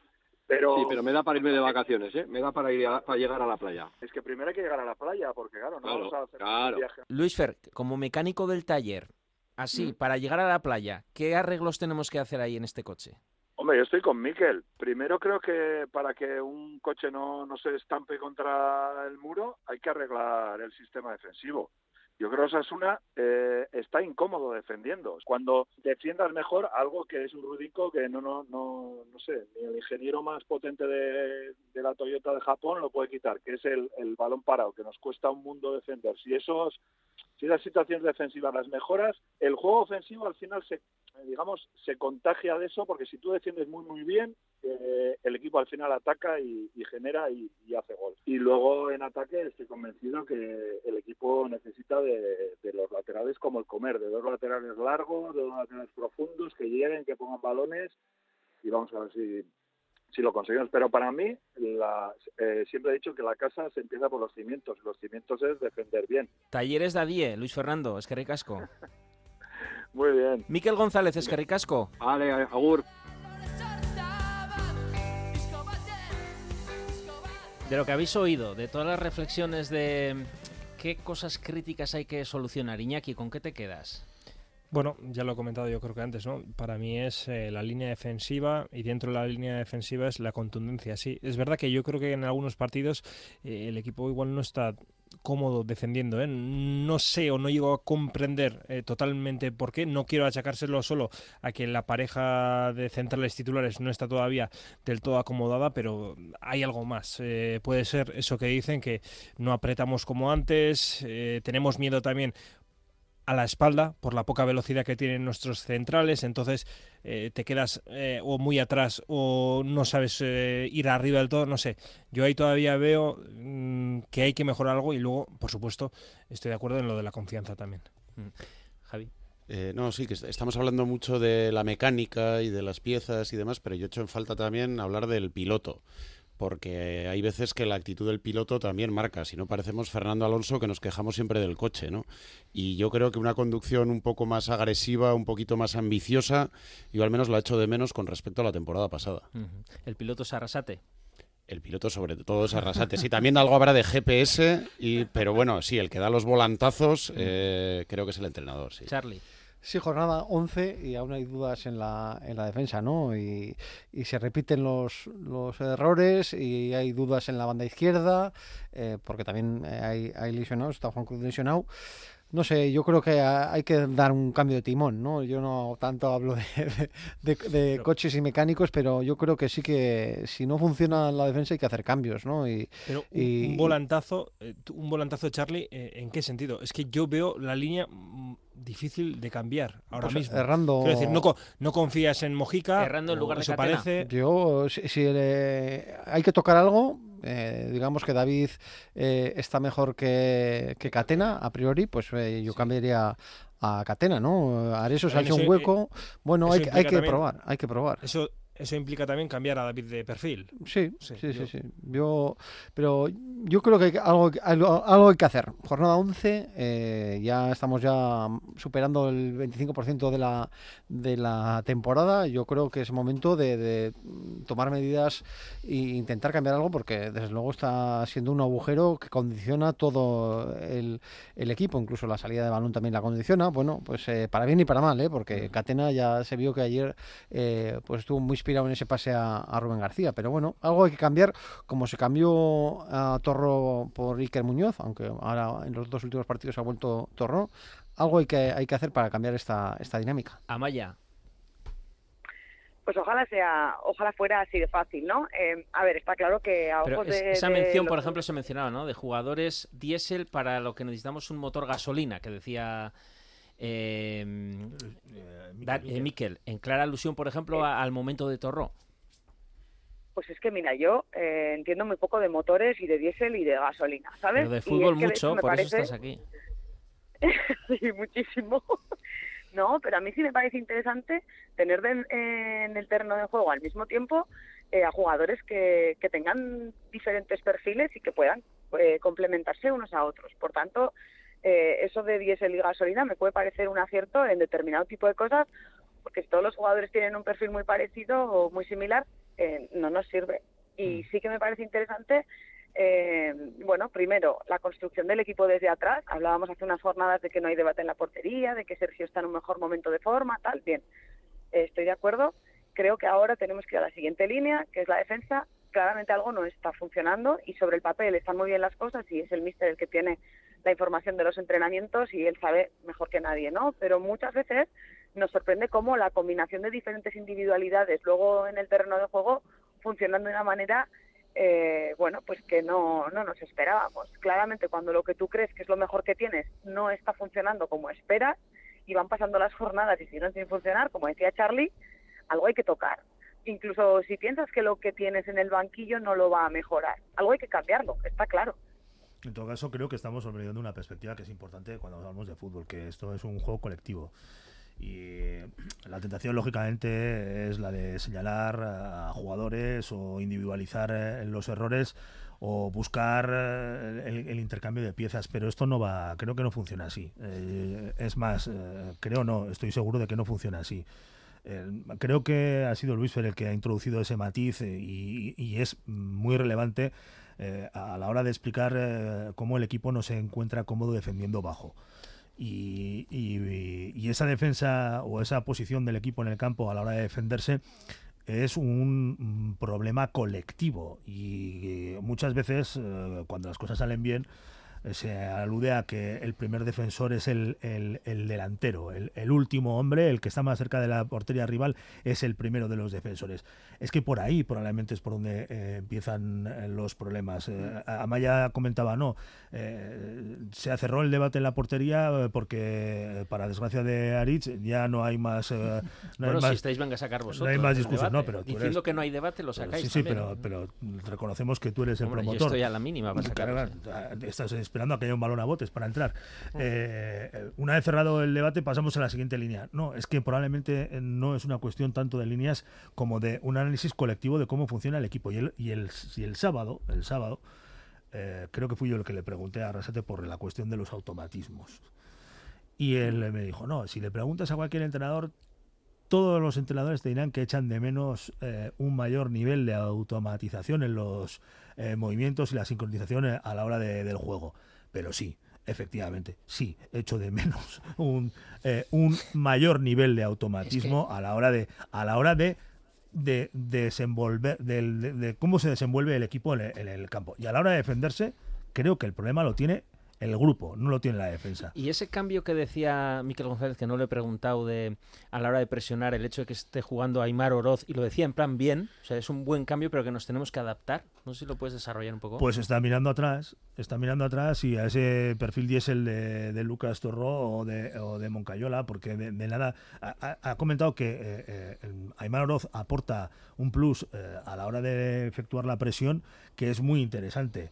Pero, sí, pero me da para irme de vacaciones, ¿eh? Me da para ir a, para llegar a la playa. Es que primero hay que llegar a la playa, porque claro, no claro, vamos a hacer claro. un viaje. Luis Fer, como mecánico del taller, así, ¿Mm? para llegar a la playa, ¿qué arreglos tenemos que hacer ahí en este coche? Hombre, yo estoy con Miquel. Primero creo que para que un coche no, no se estampe contra el muro hay que arreglar el sistema defensivo. Yo creo que Osasuna eh, está incómodo defendiendo. Cuando defiendas mejor algo que es un rudico que no, no, no, no sé, ni el ingeniero más potente de, de la Toyota de Japón lo puede quitar, que es el, el balón parado, que nos cuesta un mundo defender. Si esos si las situaciones defensivas las mejoras, el juego ofensivo al final se, digamos, se contagia de eso, porque si tú defiendes muy, muy bien, eh, el equipo al final ataca y, genera y, y, hace gol. Y luego en ataque estoy convencido que el equipo necesita de, de, los laterales como el comer, de dos laterales largos, de dos laterales profundos, que lleguen, que pongan balones y vamos a ver si, si lo conseguimos. Pero para mí, la, eh, siempre he dicho que la casa se empieza por los cimientos. Los cimientos es defender bien. Talleres Dadie, Luis Fernando, es que ricasco. Muy bien. Miquel González, es que ricasco. Vale, agur. De lo que habéis oído, de todas las reflexiones de qué cosas críticas hay que solucionar, Iñaki, ¿con qué te quedas? Bueno, ya lo he comentado yo creo que antes, ¿no? Para mí es eh, la línea defensiva y dentro de la línea defensiva es la contundencia. Sí, es verdad que yo creo que en algunos partidos eh, el equipo igual no está cómodo defendiendo. ¿eh? No sé o no llego a comprender eh, totalmente por qué. No quiero achacárselo solo a que la pareja de centrales titulares no está todavía del todo acomodada, pero hay algo más. Puede ser eso que dicen, que no apretamos como antes, tenemos miedo también a la espalda por la poca velocidad que tienen nuestros centrales, entonces eh, te quedas eh, o muy atrás o no sabes eh, ir arriba del todo, no sé. Yo ahí todavía veo mmm, que hay que mejorar algo y luego, por supuesto, estoy de acuerdo en lo de la confianza también. Mm. Javi. Eh, no, sí, que estamos hablando mucho de la mecánica y de las piezas y demás, pero yo he hecho en falta también hablar del piloto porque hay veces que la actitud del piloto también marca, si no parecemos Fernando Alonso que nos quejamos siempre del coche, ¿no? Y yo creo que una conducción un poco más agresiva, un poquito más ambiciosa, yo al menos lo ha hecho de menos con respecto a la temporada pasada. Uh -huh. ¿El piloto es Arrasate? El piloto sobre todo es Arrasate. Sí, también algo habrá de GPS, y, pero bueno, sí, el que da los volantazos eh, creo que es el entrenador. Sí. Charlie. Sí, jornada 11 y aún hay dudas en la, en la defensa, ¿no? Y, y se repiten los, los, errores y hay dudas en la banda izquierda, eh, porque también hay, hay lesionados, está Juan Cruz lesionado. No sé, yo creo que hay que dar un cambio de timón, ¿no? Yo no tanto hablo de, de, de coches y mecánicos, pero yo creo que sí que si no funciona la defensa hay que hacer cambios, ¿no? Y, pero y, un volantazo, eh, un volantazo, Charlie, eh, ¿en qué sentido? Es que yo veo la línea difícil de cambiar ahora pues mismo. Errando. Quiero decir, no, no confías en Mojica. Errando en lugar de eso Catena. parece. Yo, si, si le, hay que tocar algo, eh, digamos que David eh, está mejor que, que, Catena, a priori, pues eh, yo sí. cambiaría a Catena, ¿no? Areso se ha hecho un hueco. bueno, hay, hay que también, probar, hay que probar. Eso eso implica también cambiar a David de perfil. Sí, sí, sí, yo... sí, sí. Yo, pero yo creo que hay, algo, algo, algo, hay que hacer. Jornada 11, eh, ya estamos ya superando el 25% de la, de la temporada. Yo creo que es momento de, de, tomar medidas e intentar cambiar algo porque desde luego está siendo un agujero que condiciona todo el, el equipo, incluso la salida de balón también la condiciona. Bueno, pues eh, para bien y para mal, ¿eh? porque Catena ya se vio que ayer eh, pues estuvo muy inspirado en ese pase a, a, Rubén García. Pero bueno, algo hay que cambiar, como se cambió a Torro por Iker Muñoz, aunque ahora en los dos últimos partidos ha vuelto Torro. Algo hay que, hay que hacer para cambiar esta, esta dinámica. Amaya. Pues ojalá sea, ojalá fuera así de fácil, ¿no? Eh, a ver, está claro que a Pero ojos de, esa de mención, los... por ejemplo, se mencionaba, ¿no? De jugadores diésel para lo que necesitamos un motor gasolina, que decía eh, eh, Miquel, en clara alusión, por ejemplo, al momento de Torró. Pues es que, mira, yo eh, entiendo muy poco de motores y de diésel y de gasolina, ¿sabes? Pero de fútbol es que mucho, de por parece... eso estás aquí. sí, muchísimo. no, pero a mí sí me parece interesante tener de, eh, en el terreno de juego al mismo tiempo eh, a jugadores que, que, tengan diferentes perfiles y que puedan eh, complementarse unos a otros. Por tanto, eh, eso de diésel y gasolina me puede parecer un acierto en determinado tipo de cosas, porque si todos los jugadores tienen un perfil muy parecido o muy similar, eh, no nos sirve. Y sí que me parece interesante, eh, bueno, primero, la construcción del equipo desde atrás. Hablábamos hace unas jornadas de que no hay debate en la portería, de que Sergio está en un mejor momento de forma, tal. Bien, eh, estoy de acuerdo. Creo que ahora tenemos que ir a la siguiente línea, que es la defensa. Claramente algo no está funcionando y sobre el papel están muy bien las cosas y es el míster el que tiene la información de los entrenamientos y él sabe mejor que nadie, ¿no? Pero muchas veces nos sorprende cómo la combinación de diferentes individualidades luego en el terreno de juego funcionan de una manera eh, bueno, pues que no, no nos esperábamos. Claramente, cuando lo que tú crees que es lo mejor que tienes no está funcionando como esperas y van pasando las jornadas y siguen sin funcionar, como decía Charlie, algo hay que tocar. Incluso si piensas que lo que tienes en el banquillo no lo va a mejorar, algo hay que cambiarlo, está claro. En todo caso, creo que estamos olvidando una perspectiva que es importante cuando hablamos de fútbol, que esto es un juego colectivo. Y la tentación, lógicamente, es la de señalar a jugadores o individualizar eh, los errores o buscar eh, el, intercambio de piezas, pero esto no va, creo que no funciona así. Eh, es más, creo no, estoy seguro de que no funciona así. creo que ha sido Luis Fer el que ha introducido ese matiz y es muy relevante a la hora de explicar cómo el equipo no se encuentra cómodo defendiendo bajo. Y, esa defensa o esa posición del equipo en el campo a la hora de defenderse es un problema colectivo y muchas veces eh, cuando las cosas salen bien se alude a que el primer defensor es el, delantero, el, último hombre, el que está más cerca de la portería rival, es el primero de los defensores. Es que por ahí probablemente es por donde eh, empiezan eh, los problemas. Eh, Amaya comentaba, no, se cerró el debate en la portería porque, para desgracia de Aritz, ya no hay más... no bueno, si estáis, venga a sacar vosotros. No hay más discusión, no, pero Diciendo que no hay debate, lo sacáis. Sí, sí, pero, pero, reconocemos que tú eres el promotor. Yo estoy a la mínima para sacar. Estás esperando a que haya un balón a botes para entrar. Eh, una vez cerrado el debate, pasamos a la siguiente línea. No, es que probablemente no es una cuestión tanto de líneas como de un análisis colectivo de cómo funciona el equipo. Y el, y el, y el sábado, el sábado, eh, creo que fui yo el que le pregunté a Arrasate por la cuestión de los automatismos. Y él me dijo, no, si le preguntas a cualquier entrenador, todos los entrenadores te dirán que echan de menos eh, un mayor nivel de automatización en los movimientos y la sincronización a la hora del juego. Pero sí, efectivamente, sí, echo de menos un, eh, un mayor nivel de automatismo a la hora de a la hora de de, desenvolver de, cómo se desenvuelve el equipo en el, campo y a la hora de defenderse creo que el problema lo tiene el grupo, no lo tiene la defensa. Y ese cambio que decía Miquel González, que no le he preguntado de a la hora de presionar, el hecho de que esté jugando Aymar Oroz, y lo decía en plan bien, o sea, es un buen cambio, pero que nos tenemos que adaptar. No sé si lo puedes desarrollar un poco. Pues está mirando atrás, está mirando atrás y a ese perfil diésel de, de Lucas Torró o de, o de Moncayola, porque de, nada ha, comentado que eh, eh, Aymar Oroz aporta un plus eh, a la hora de efectuar la presión que es muy interesante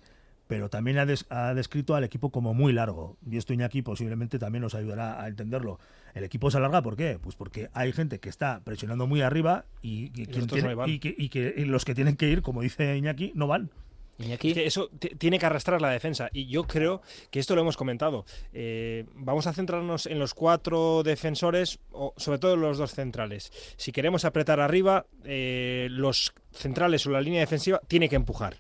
pero también ha, descrito al equipo como muy largo. Y esto Iñaki posiblemente también nos ayudará a entenderlo. El equipo se alarga, ¿por qué? Pues porque hay gente que está presionando muy arriba y, que, los que tienen que ir, como dice Iñaki, no van. Iñaki. eso tiene que arrastrar la defensa. Y yo creo que esto lo hemos comentado. Eh, vamos a centrarnos en los cuatro defensores, o sobre todo en los dos centrales. Si queremos apretar arriba, eh, los centrales o la línea defensiva tiene que empujar.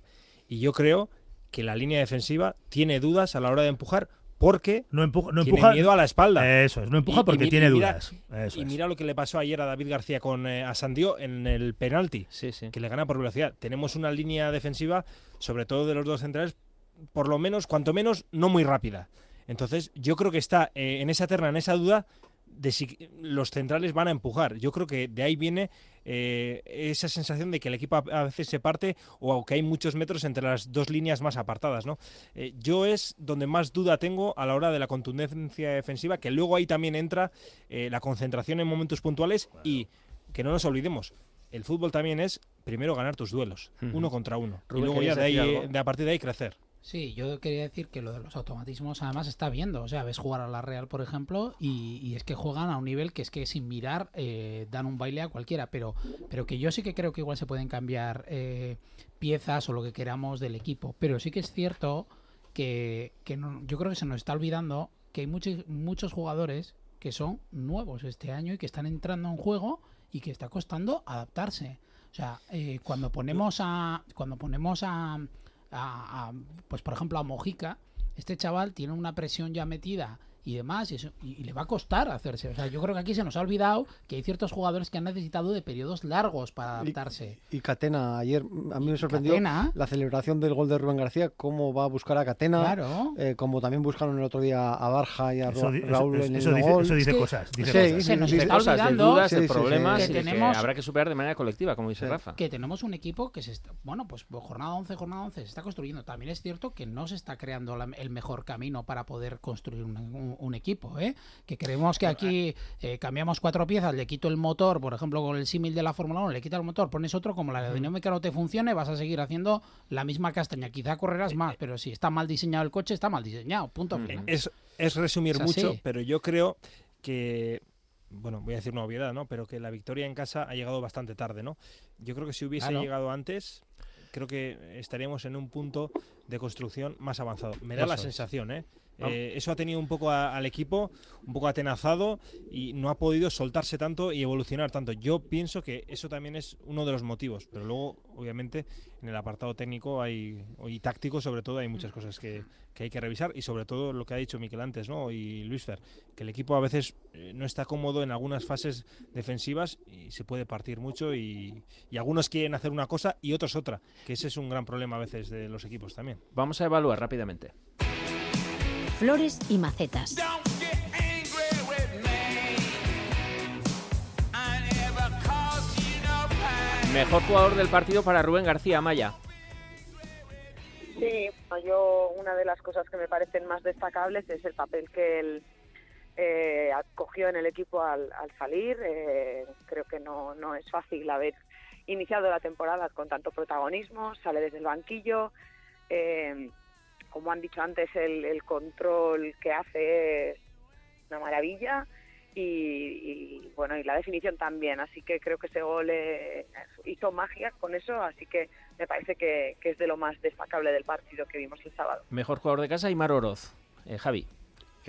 Y yo creo que la línea defensiva tiene dudas a la hora de empujar porque no empuja, no tiene miedo a la espalda. Eso es, no empuja porque tiene dudas. y mira lo que le pasó ayer a David García con eh, Asandio en el penalti, que le gana por velocidad. Tenemos una línea defensiva, sobre todo de los dos centrales, por lo menos, cuanto menos, no muy rápida. Entonces, yo creo que está eh, en esa terna, en esa duda, de si los centrales van a empujar. Yo creo que de ahí viene eh, esa sensación de que el equipo a, veces se parte o que hay muchos metros entre las dos líneas más apartadas. ¿no? Eh, yo es donde más duda tengo a la hora de la contundencia defensiva, que luego ahí también entra eh, la concentración en momentos puntuales y que no nos olvidemos. El fútbol también es primero ganar tus duelos, uno contra uno, y luego ya de, ahí, de a partir de ahí crecer. Sí, yo quería decir que lo de los automatismos además está viendo. O sea, ves jugar a la Real, por ejemplo, y, es que juegan a un nivel que es que sin mirar eh, dan un baile a cualquiera. Pero, pero que yo sí que creo que igual se pueden cambiar eh, piezas o lo que queramos del equipo. Pero sí que es cierto que, yo creo que se nos está olvidando que hay muchos, muchos jugadores que son nuevos este año y que están entrando en juego y que está costando adaptarse. O sea, eh, cuando ponemos a. Cuando ponemos a pues por ejemplo a Mojica, este chaval tiene una presión ya metida y demás, y, eso- y- y le va a costar hacerse. O sea, yo creo que aquí se nos ha olvidado que hay ciertos jugadores que han necesitado de periodos largos para adaptarse. Y Catena, ayer a mí me sorprendió Catena. la celebración del gol de Rubén García, cómo va a buscar a Catena, Claro. eh, como también buscaron el otro día a Barja y a Eso eso- Raúl eso- en eso el dice- gol. eso dice Es que- cosas, dice Sí, cosas. sí, Se nos está cosas, de olvidando dudas, Sí, de sí, sí. problemas Que tenemos- que habrá que superar de manera colectiva, como dice Rafa. que tenemos un equipo que se está, bueno, pues jornada 11, jornada 11 se está construyendo. También es cierto que no se está creando la- el mejor camino para poder construir un, un- un equipo, ¿eh? Que creemos que aquí eh, cambiamos cuatro piezas, le quito el motor, por ejemplo, con el símil de la Fórmula 1, le quita el motor, pones otro, como la aerodinámica no te funcione, vas a seguir haciendo la misma castaña. Quizá correrás más, pero si está mal diseñado el coche, está mal diseñado. Punto final. Es, es resumir Es mucho, pero yo creo que, bueno, voy a decir una obviedad, ¿no? Pero que la victoria en casa ha llegado bastante tarde, ¿no? Yo creo que si hubiese Claro. llegado antes, creo que estaríamos en un punto de construcción más avanzado. Me da la Eso sensación, ¿eh? Eh, eso ha tenido un poco a- al equipo, un poco atenazado y no ha podido soltarse tanto y evolucionar tanto. Yo pienso que eso también es uno de los motivos, pero luego, obviamente, en el apartado técnico hay, y táctico, sobre todo, hay muchas cosas que, que hay que revisar y sobre todo lo que ha dicho Miquel antes, ¿no? Y Luis Fer, que el equipo a veces eh, no está cómodo en algunas fases defensivas y se puede partir mucho y, y algunos quieren hacer una cosa y otros otra, que ese es un gran problema a veces de los equipos también. Vamos a evaluar rápidamente. Flores y macetas. Mejor jugador del partido para Rubén García Maya. Sí, yo una de las cosas que me parecen más destacables es el papel que él eh, cogió en el equipo al, al salir. Eh, creo que no, no es fácil haber iniciado la temporada con tanto protagonismo, sale desde el banquillo. eh, como han dicho antes, el, el control que hace es una maravilla y, y, bueno y la definición también así que creo que ese gol eh, hizo magia con eso así que me parece que, que es de lo más destacable del partido que vimos el sábado Mejor jugador de casa, Aymar Oroz. Eh, Javi.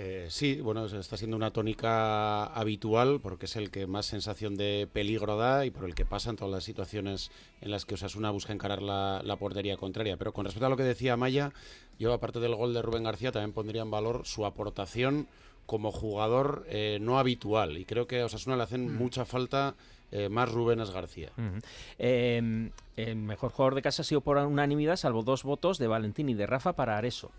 Eh, sí, bueno, está siendo una tónica habitual porque es el que más sensación de peligro da y por el que pasan todas las situaciones en las que Osasuna busca encarar la, la portería contraria. Pero con respecto a lo que decía Maya, yo aparte del gol de Rubén García también pondría en valor su aportación como jugador eh, no habitual y creo que a Osasuna le hacen mucha falta eh, más Rubénes García. Eh, el mejor jugador de casa ha sido por unanimidad, salvo dos votos de Valentín y de Rafa para Areso.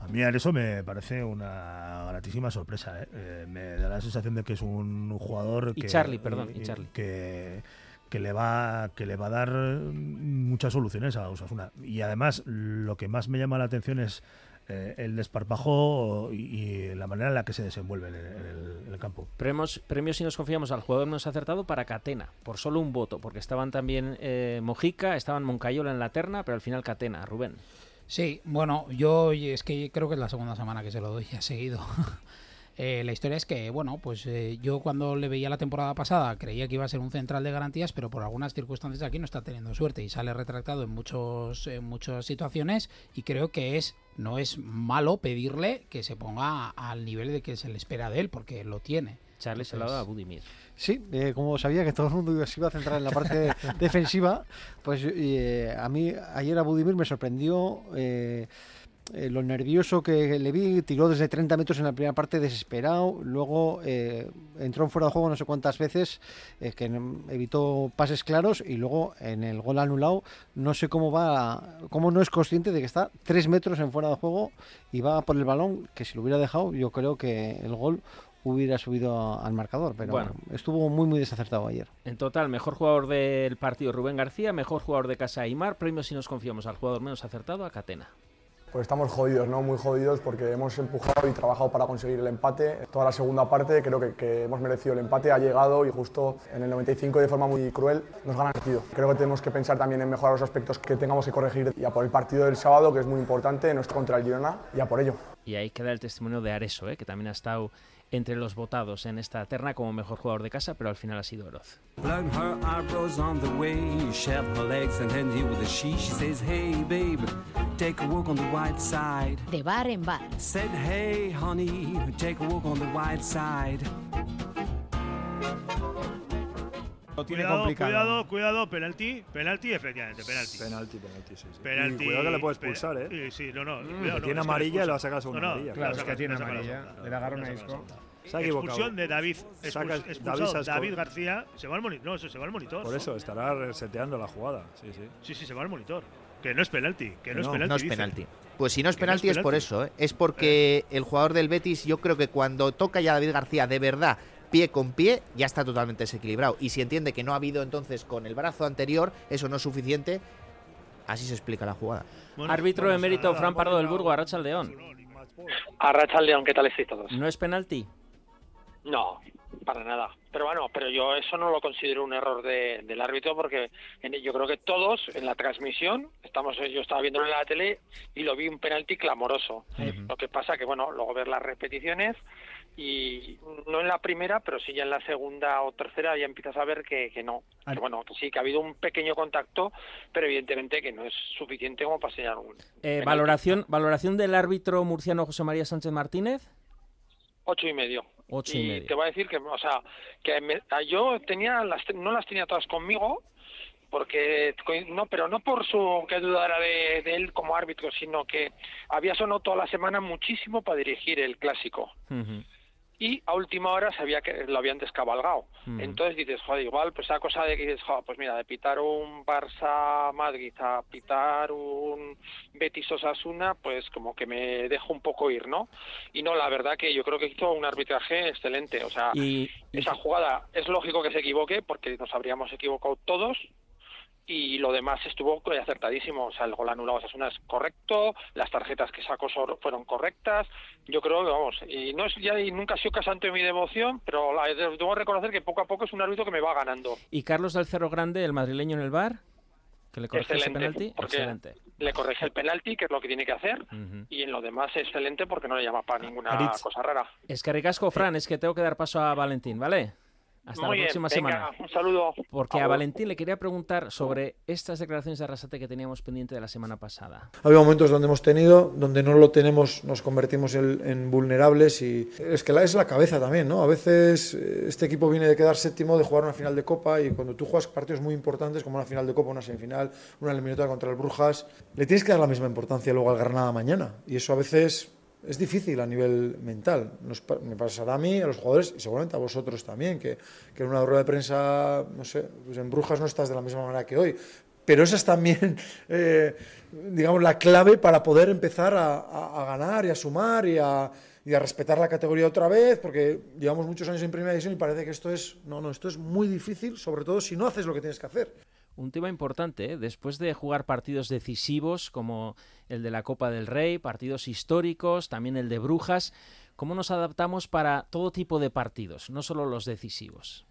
A mí eso me parece una gratísima sorpresa. ¿eh? Eh, me da la sensación de que es un jugador Y que, Charlie, perdón, y Charlie. que que le va que le va a dar muchas soluciones a Osasuna y además lo que más me llama la atención es eh, el desparpajo y, y la manera en la que se desenvuelve en el, en el- en el campo. Premios, premios si nos confiamos al jugador menos acertado para Catena, por solo un voto, porque estaban también eh, Mojica, estaban Moncayola en la terna, pero al final Catena, Rubén. Sí, bueno, yo es que creo que es la segunda semana que se lo doy ya seguido. Eh, la historia es que, bueno, pues eh, yo cuando le veía la temporada pasada creía que iba a ser un central de garantías, pero por algunas circunstancias aquí no está teniendo suerte y sale retractado en muchos en muchas situaciones y creo que es no es malo pedirle que se ponga al nivel de que se le espera de él porque lo tiene. Charlie se lo ha dado a Budimir. Sí, eh, como sabía que todo el mundo se iba a centrar en la parte defensiva, pues eh, a mí ayer a Budimir me sorprendió eh, lo nervioso que le vi, tiró desde 30 metros en la primera parte desesperado, luego entró en fuera de juego no sé cuántas veces, que evitó pases claros y luego en el gol anulado no sé cómo va, cómo no es consciente de que está 3 metros en fuera de juego y va por el balón, que si lo hubiera dejado yo creo que el gol hubiera subido al marcador, pero Bueno. estuvo muy muy desacertado ayer. En total, mejor jugador del partido Rubén García, mejor jugador de casa Aymar, premios si nos confiamos al jugador menos acertado a Catena. Pues estamos jodidos, ¿no? Muy jodidos porque hemos empujado y trabajado para conseguir el empate. Toda la segunda parte creo que, que hemos merecido el empate, ha llegado y justo en el 95 de forma muy cruel nos gana el partido. Creo que tenemos que pensar también en mejorar los aspectos que tengamos que corregir y a por el partido del sábado que es muy importante, nuestro contra el Girona y a por ello. Y ahí queda el testimonio de Areso, ¿eh? que también ha estado entre los votados en esta terna como mejor jugador de casa, pero al final ha sido Oroz. De bar en bar. Said, Hey, honey, take a walk on the white side. Lo tiene cuidado, complicado. Cuidado, cuidado, penalti, penalti, efectivamente, penalti. Penalti, penalti, sí. sí. Penalti, y cuidado que le puede expulsar, ¿eh? Sí, sí, no, no. Mm, cuidado, que no, tiene amarilla y le va a sacar segunda no, no, amarilla. Claro, es que tiene la amarilla. segunda. Le Le a saca Isco. la segunda. Se ha equivocado. Expulsión de David. Saca- David. García. Se va al monitor. No, eso se va al monitor. Por eso, estará reseteando la jugada. Sí, sí. Sí, sí, se va al monitor. Que no es penalti. Que no, es penalti. No es dice. penalti. Pues si no es Que no es penalti es por eso, ¿eh? es porque el jugador del Betis, yo creo que cuando toca ya David García de verdad, pie con pie, ya está totalmente desequilibrado. Y si entiende que no ha habido entonces con el brazo anterior, eso no es suficiente, así se explica la jugada. Árbitro emérito Fran Pardo del Burgo, Arracha León. Arracha León, ¿qué tal estáis todos? ¿No es penalti? No, para nada. Pero bueno, pero yo eso no lo considero un error de- del árbitro porque en- yo creo que todos en la transmisión, estamos yo estaba viéndolo en la tele y lo vi un penalti clamoroso. Lo que pasa que bueno, luego ver las repeticiones y no en la primera, pero sí ya en la segunda o tercera ya empiezas a ver que, que no. Que bueno, que sí, que ha habido un pequeño contacto, pero evidentemente que no es suficiente como para señalar un Eh, valoración, valoración del árbitro murciano José María Sánchez Martínez. Ocho y medio. Ocho y medio. te voy a decir que, o sea, que me- yo tenía las, no las tenía todas conmigo, porque no, pero no por su que dudara de, de él como árbitro, sino que había sonado toda la semana muchísimo para dirigir el clásico y a última hora sabía que lo habían descabalgado. Mm. Entonces dices, joder, igual, pues esa cosa de que dices, joder, pues mira, de pitar un Barça Madrid a pitar un Betis Osasuna, pues como que me dejo un poco ir, ¿no? Y no, la verdad que yo creo que hizo un arbitraje excelente. O sea, Y, esa jugada es lógico que se equivoque porque nos habríamos equivocado todos y lo demás estuvo acertadísimo. O sea, el gol anulado a Osasuna es correcto, las tarjetas que sacó fueron correctas. Yo creo que, vamos, y no es ya y nunca ha sido casante de mi devoción, pero debo reconocer que poco a poco es un árbitro que me va ganando. ¿Y Carlos del Cerro Grande, el madrileño en el bar? ¿Que le corrige ese Excelente, penalti? porque Excelente. le corrige el penalti, que es lo que tiene que hacer, Ujú. y en lo demás excelente porque no le llama para ninguna Aritz. cosa rara. Es que ricasco, Fran, es que tengo que dar paso a Valentín, ¿vale? Hasta Muy la bien, próxima venga, semana. un saludo. Porque a. Valentín le quería preguntar sobre estas declaraciones de Arrasate que teníamos pendiente de la semana pasada. Ha habido momentos donde hemos tenido, donde no lo tenemos, nos convertimos en, en vulnerables y es que la, es la cabeza también, ¿no? A veces eh, este equipo viene de quedar séptimo, de jugar una final de Copa y cuando tú juegas partidos muy importantes como una final de Copa, una semifinal, una eliminatoria contra el Brujas, le tienes que dar la misma importancia luego al Granada mañana y eso a veces es difícil a nivel mental. Nos me pasará a mí, a los jugadores y seguramente a vosotros también, que, que en una rueda de prensa, no sé, pues en Brujas no estás de la misma manera que hoy. Pero esa es también, eh, digamos, la clave para poder empezar a ganar y a sumar y a, y a respetar la categoría otra vez, porque llevamos muchos años en primera división y parece que esto es, no, no, esto es muy difícil, sobre todo si no haces lo que tienes que hacer. Un tema importante, ¿eh? después de jugar partidos decisivos como el de la Copa del Rey, partidos históricos, también el de Brujas, ¿cómo nos adaptamos para todo tipo de partidos, no solo los decisivos?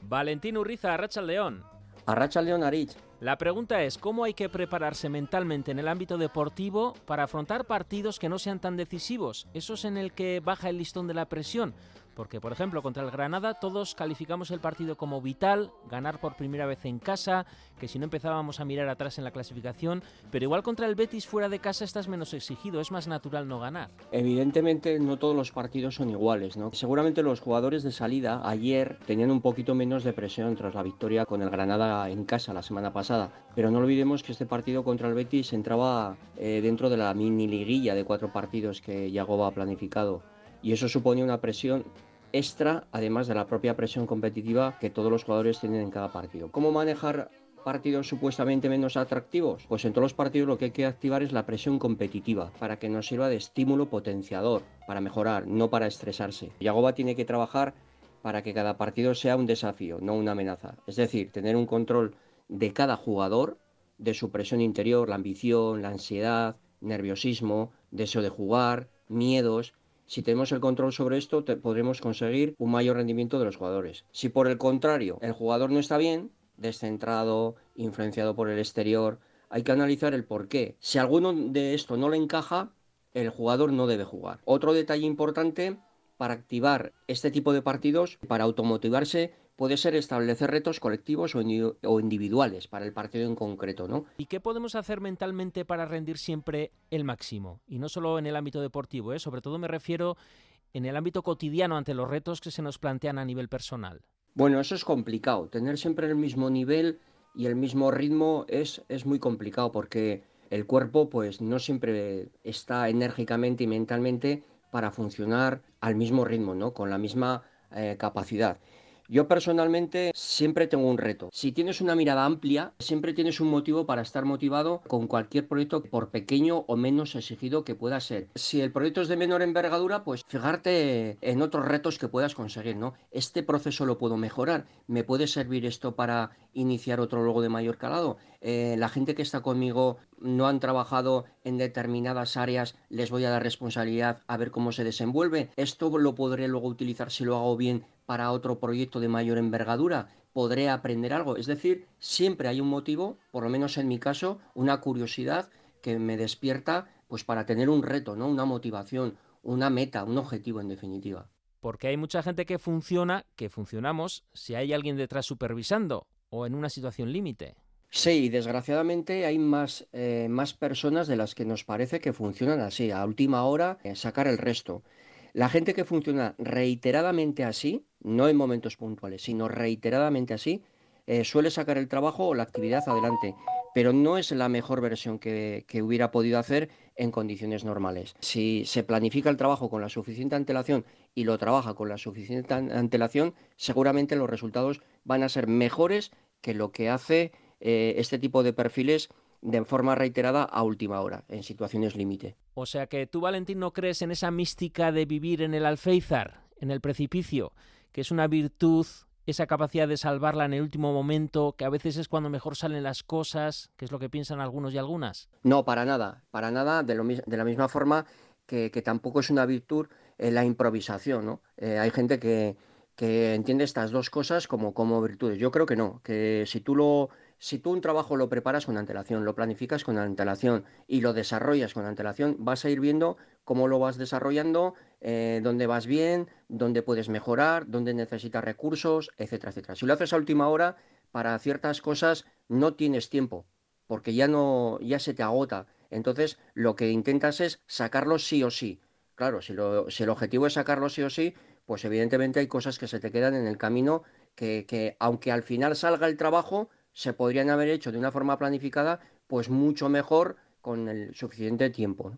Valentín Urriza, Arracha León. Arracha. La pregunta es, ¿cómo hay que prepararse mentalmente en el ámbito deportivo para afrontar partidos que no sean tan decisivos? Esos en el que baja el listón de la presión. Porque, por ejemplo, contra el Granada todos calificamos el partido como vital, ganar por primera vez en casa, que si no empezábamos a mirar atrás en la clasificación, pero igual contra el Betis fuera de casa estás menos exigido, es más natural no ganar. Evidentemente no todos los partidos son iguales, ¿no? Seguramente los jugadores de salida ayer tenían un poquito menos de presión tras la victoria con el Granada en casa la semana pasada, pero no olvidemos que este partido contra el Betis entraba eh, dentro de la mini liguilla de cuatro partidos que Yagoba ha planificado y eso supone una presión extra, además de la propia presión competitiva que todos los jugadores tienen en cada partido. ¿Cómo manejar partidos supuestamente menos atractivos? Pues en todos los partidos lo que hay que activar es la presión competitiva para que nos sirva de estímulo potenciador, para mejorar, no para estresarse. Yagoba tiene que trabajar para que cada partido sea un desafío, no una amenaza. Es decir, tener un control de cada jugador, de su presión interior, la ambición, la ansiedad, nerviosismo, deseo de jugar, miedos. Si tenemos el control sobre esto, podremos conseguir un mayor rendimiento de los jugadores. Si por el contrario el jugador no está bien, descentrado, influenciado por el exterior, hay que analizar el por qué. Si alguno de esto no le encaja, el jugador no debe jugar. Otro detalle importante para activar este tipo de partidos, para automotivarse, puede ser establecer retos colectivos o, o individuales para el partido en concreto, ¿no? ¿Y qué podemos hacer mentalmente para rendir siempre el máximo? Y no solo en el ámbito deportivo, ¿eh? sobre todo me refiero en el ámbito cotidiano ante los retos que se nos plantean a nivel personal. Bueno, eso es complicado. Tener siempre el mismo nivel y el mismo ritmo es, es muy complicado porque el cuerpo pues no siempre está enérgicamente y mentalmente para funcionar al mismo ritmo, ¿no? Con la misma eh, capacidad. Yo personalmente siempre tengo un reto. Si tienes una mirada amplia, siempre tienes un motivo para estar motivado con cualquier proyecto, por pequeño o menos exigido que pueda ser. Si el proyecto es de menor envergadura, pues fijarte en otros retos que puedas conseguir, ¿no? Este proceso lo puedo mejorar. ¿Me puede servir esto para iniciar otro luego de mayor calado? Eh, la gente que está conmigo no han trabajado en determinadas áreas, les voy a dar responsabilidad a ver cómo se desenvuelve. Esto lo podré luego utilizar si lo hago bien para otro proyecto de mayor envergadura, podré aprender algo. Es decir, siempre hay un motivo, por lo menos en mi caso, una curiosidad que me despierta pues para tener un reto, ¿no? Una motivación, una meta, un objetivo en definitiva. Porque hay mucha gente que funciona, que funcionamos, si hay alguien detrás supervisando o en una situación límite. Sí, desgraciadamente hay más, eh, más personas de las que nos parece que funcionan así, a última hora eh, sacar el resto. La gente que funciona reiteradamente así, no en momentos puntuales, sino reiteradamente así, eh, suele sacar el trabajo o la actividad adelante, pero no es la mejor versión que, que, hubiera podido hacer en condiciones normales. Si se planifica el trabajo con la suficiente antelación y lo trabaja con la suficiente antelación, seguramente los resultados van a ser mejores que lo que hace eh, este tipo de perfiles de forma reiterada a última hora, en situaciones límite. O sea que tú, Valentín, no crees en esa mística de vivir en el alféizar, en el precipicio, que es una virtud, esa capacidad de salvarla en el último momento, que a veces es cuando mejor salen las cosas, que es lo que piensan algunos y algunas. No, para nada, para nada, de, lo, de la misma forma que, tampoco es una virtud eh, la improvisación, ¿no? Eh, hay gente que, que entiende estas dos cosas como, como virtudes. Yo creo que no, que si tú lo si tú un trabajo lo preparas con antelación, lo planificas con antelación y lo desarrollas con antelación, vas a ir viendo cómo lo vas desarrollando, eh, dónde vas bien, dónde puedes mejorar, dónde necesitas recursos, etcétera, etcétera. Si lo haces a última hora, para ciertas cosas no tienes tiempo, porque ya no, ya se te agota. Entonces, lo que intentas es sacarlo sí o sí. Claro, si, si el objetivo es sacarlo sí o sí, pues evidentemente hay cosas que se te quedan en el camino que, que aunque al final salga el trabajo, se podrían haber hecho de una forma planificada, pues mucho mejor con el suficiente tiempo.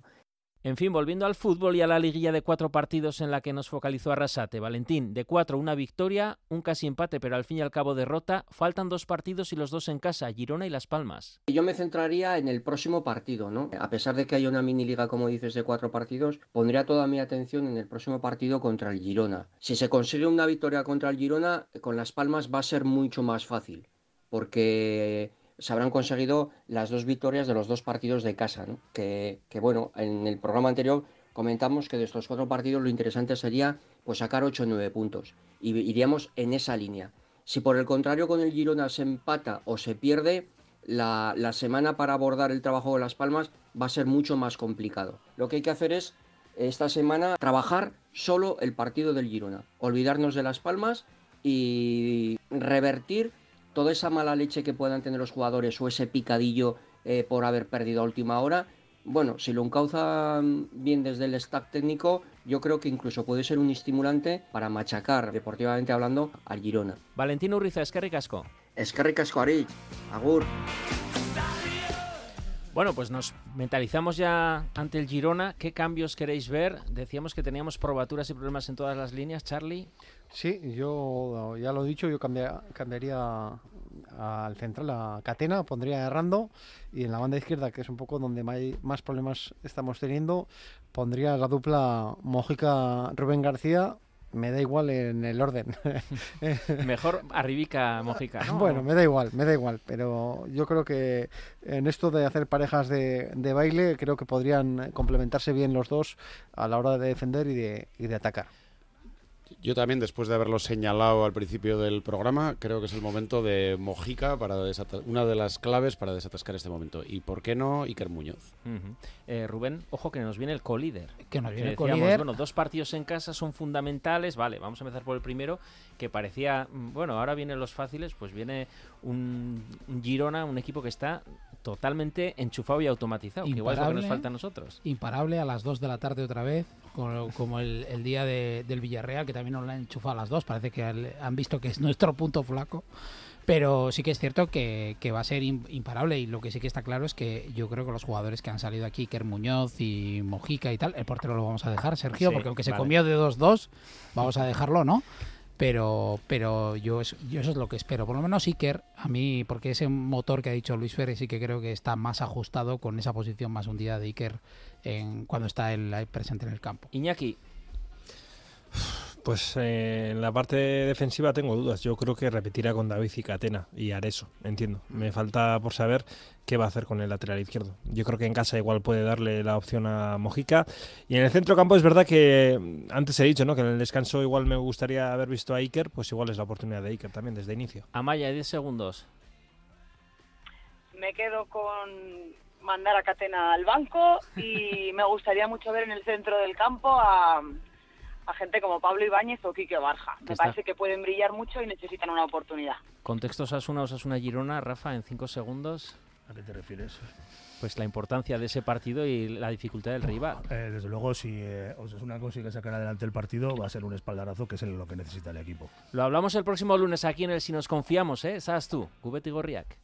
En fin, volviendo al fútbol y a la liguilla de cuatro partidos en la que nos focalizó Arrasate. Valentín, de cuatro una victoria, un casi empate, pero al fin y al cabo derrota. Faltan dos partidos y los dos en casa, Girona y Las Palmas. Yo me centraría en el próximo partido, ¿no? A pesar de que hay una mini liga, como dices, de cuatro partidos, pondría toda mi atención en el próximo partido contra el Girona. Si se consigue una victoria contra el Girona, con Las Palmas va a ser mucho más fácil porque se habrán conseguido las dos victorias de los dos partidos de casa, que, bueno, en el programa anterior comentamos que de estos cuatro partidos lo interesante sería pues sacar 8 o 9 puntos y iríamos en esa línea. Si por el contrario con el Girona se empata o se pierde, la, la, semana para abordar el trabajo de Las Palmas va a ser mucho más complicado. Lo que hay que hacer es esta semana trabajar solo el partido del Girona, olvidarnos de Las Palmas y revertir toda esa mala leche que puedan tener los jugadores o ese picadillo eh, por haber perdido a última hora, bueno, si lo encauzan bien desde el stack técnico, yo creo que incluso puede ser un estimulante para machacar, deportivamente hablando, al Girona. Valentino Urriza, Esquerri Casco. Esquerri Casco, Arich. Agur. Bueno, pues nos mentalizamos ya ante el Girona. ¿Qué cambios queréis ver? Decíamos que teníamos probaturas y problemas en todas las líneas, Charlie. Sí, yo ya lo he dicho, yo cambiaría al central a Catena, pondría a Rando y en la banda izquierda, que es un poco donde más problemas estamos teniendo, pondría la dupla Mojica-Rubén García me da igual en el orden. Mejor arribica Mojica. Bueno, me da igual, me da igual, pero yo creo que en esto de hacer parejas de, de, baile, creo que podrían complementarse bien los dos a la hora de defender y de, y de atacar. Yo también, después de haberlo señalado al principio del programa, creo que es el momento de Mojica, para una de las claves para desatascar este momento. Y por qué no, Iker Muñoz. Eh, Rubén, ojo que nos viene el colíder. Que nos viene el decíamos, colíder. Bueno, dos partidos en casa son fundamentales. Vale, vamos a empezar por el primero, que parecía, mm, bueno, ahora vienen los fáciles, pues viene un Girona, un equipo que está totalmente enchufado y automatizado, que igual es lo que nos falta a nosotros. Imparable a las 2 de la tarde otra vez, como, como el, el día de- del Villarreal, que también nos la han enchufado a las 2. Parece que han visto que es nuestro punto flaco. Pero sí que es cierto que, que va a ser im- imparable y lo que sí que está claro es que yo creo que los jugadores que han salido aquí, Ker Muñoz y Mojica y tal, el portero lo vamos a dejar, Sergio, Sí, porque aunque se comió de 2-2, vamos a dejarlo, ¿no? Pero, pero yo, es- yo eso es lo que espero. Por lo menos Iker, a mí, porque ese motor que ha dicho Luis Ferri sí que creo que está más ajustado con esa posición más hundida de Iker en, cuando está ahí presente en el campo. Iñaki. Pues eh, en la parte defensiva tengo dudas. Yo creo que repetirá con David y Catena y Areso, entiendo. Me falta por saber qué va a hacer con el lateral izquierdo. Yo creo que en casa igual puede darle la opción a Mojica. Y en el centro campo es verdad que mm, antes he dicho ¿no? que en el descanso igual me gustaría haber visto a Iker, pues igual es la oportunidad de Iker también desde inicio. Amaya, 10 segundos. me quedo con mandar a Catena al banco y me gustaría mucho ver en el centro del campo a, a gente como Pablo Ibáñez o Quique Barja. Me está. parece que pueden brillar mucho y necesitan una oportunidad. Contexto Osasuna, Osasuna Girona, Rafa, en 5 segundos. ¿A qué te refieres? Pues la importancia de ese partido y la dificultad del rival. Eh, desde luego, si eh, Osasuna consigue sacar adelante el partido, va a ser un espaldarazo que es lo que necesita el equipo. Lo hablamos el próximo lunes aquí en el Si nos confiamos, ¿eh? Sabes tú, Gubet y Gorriak.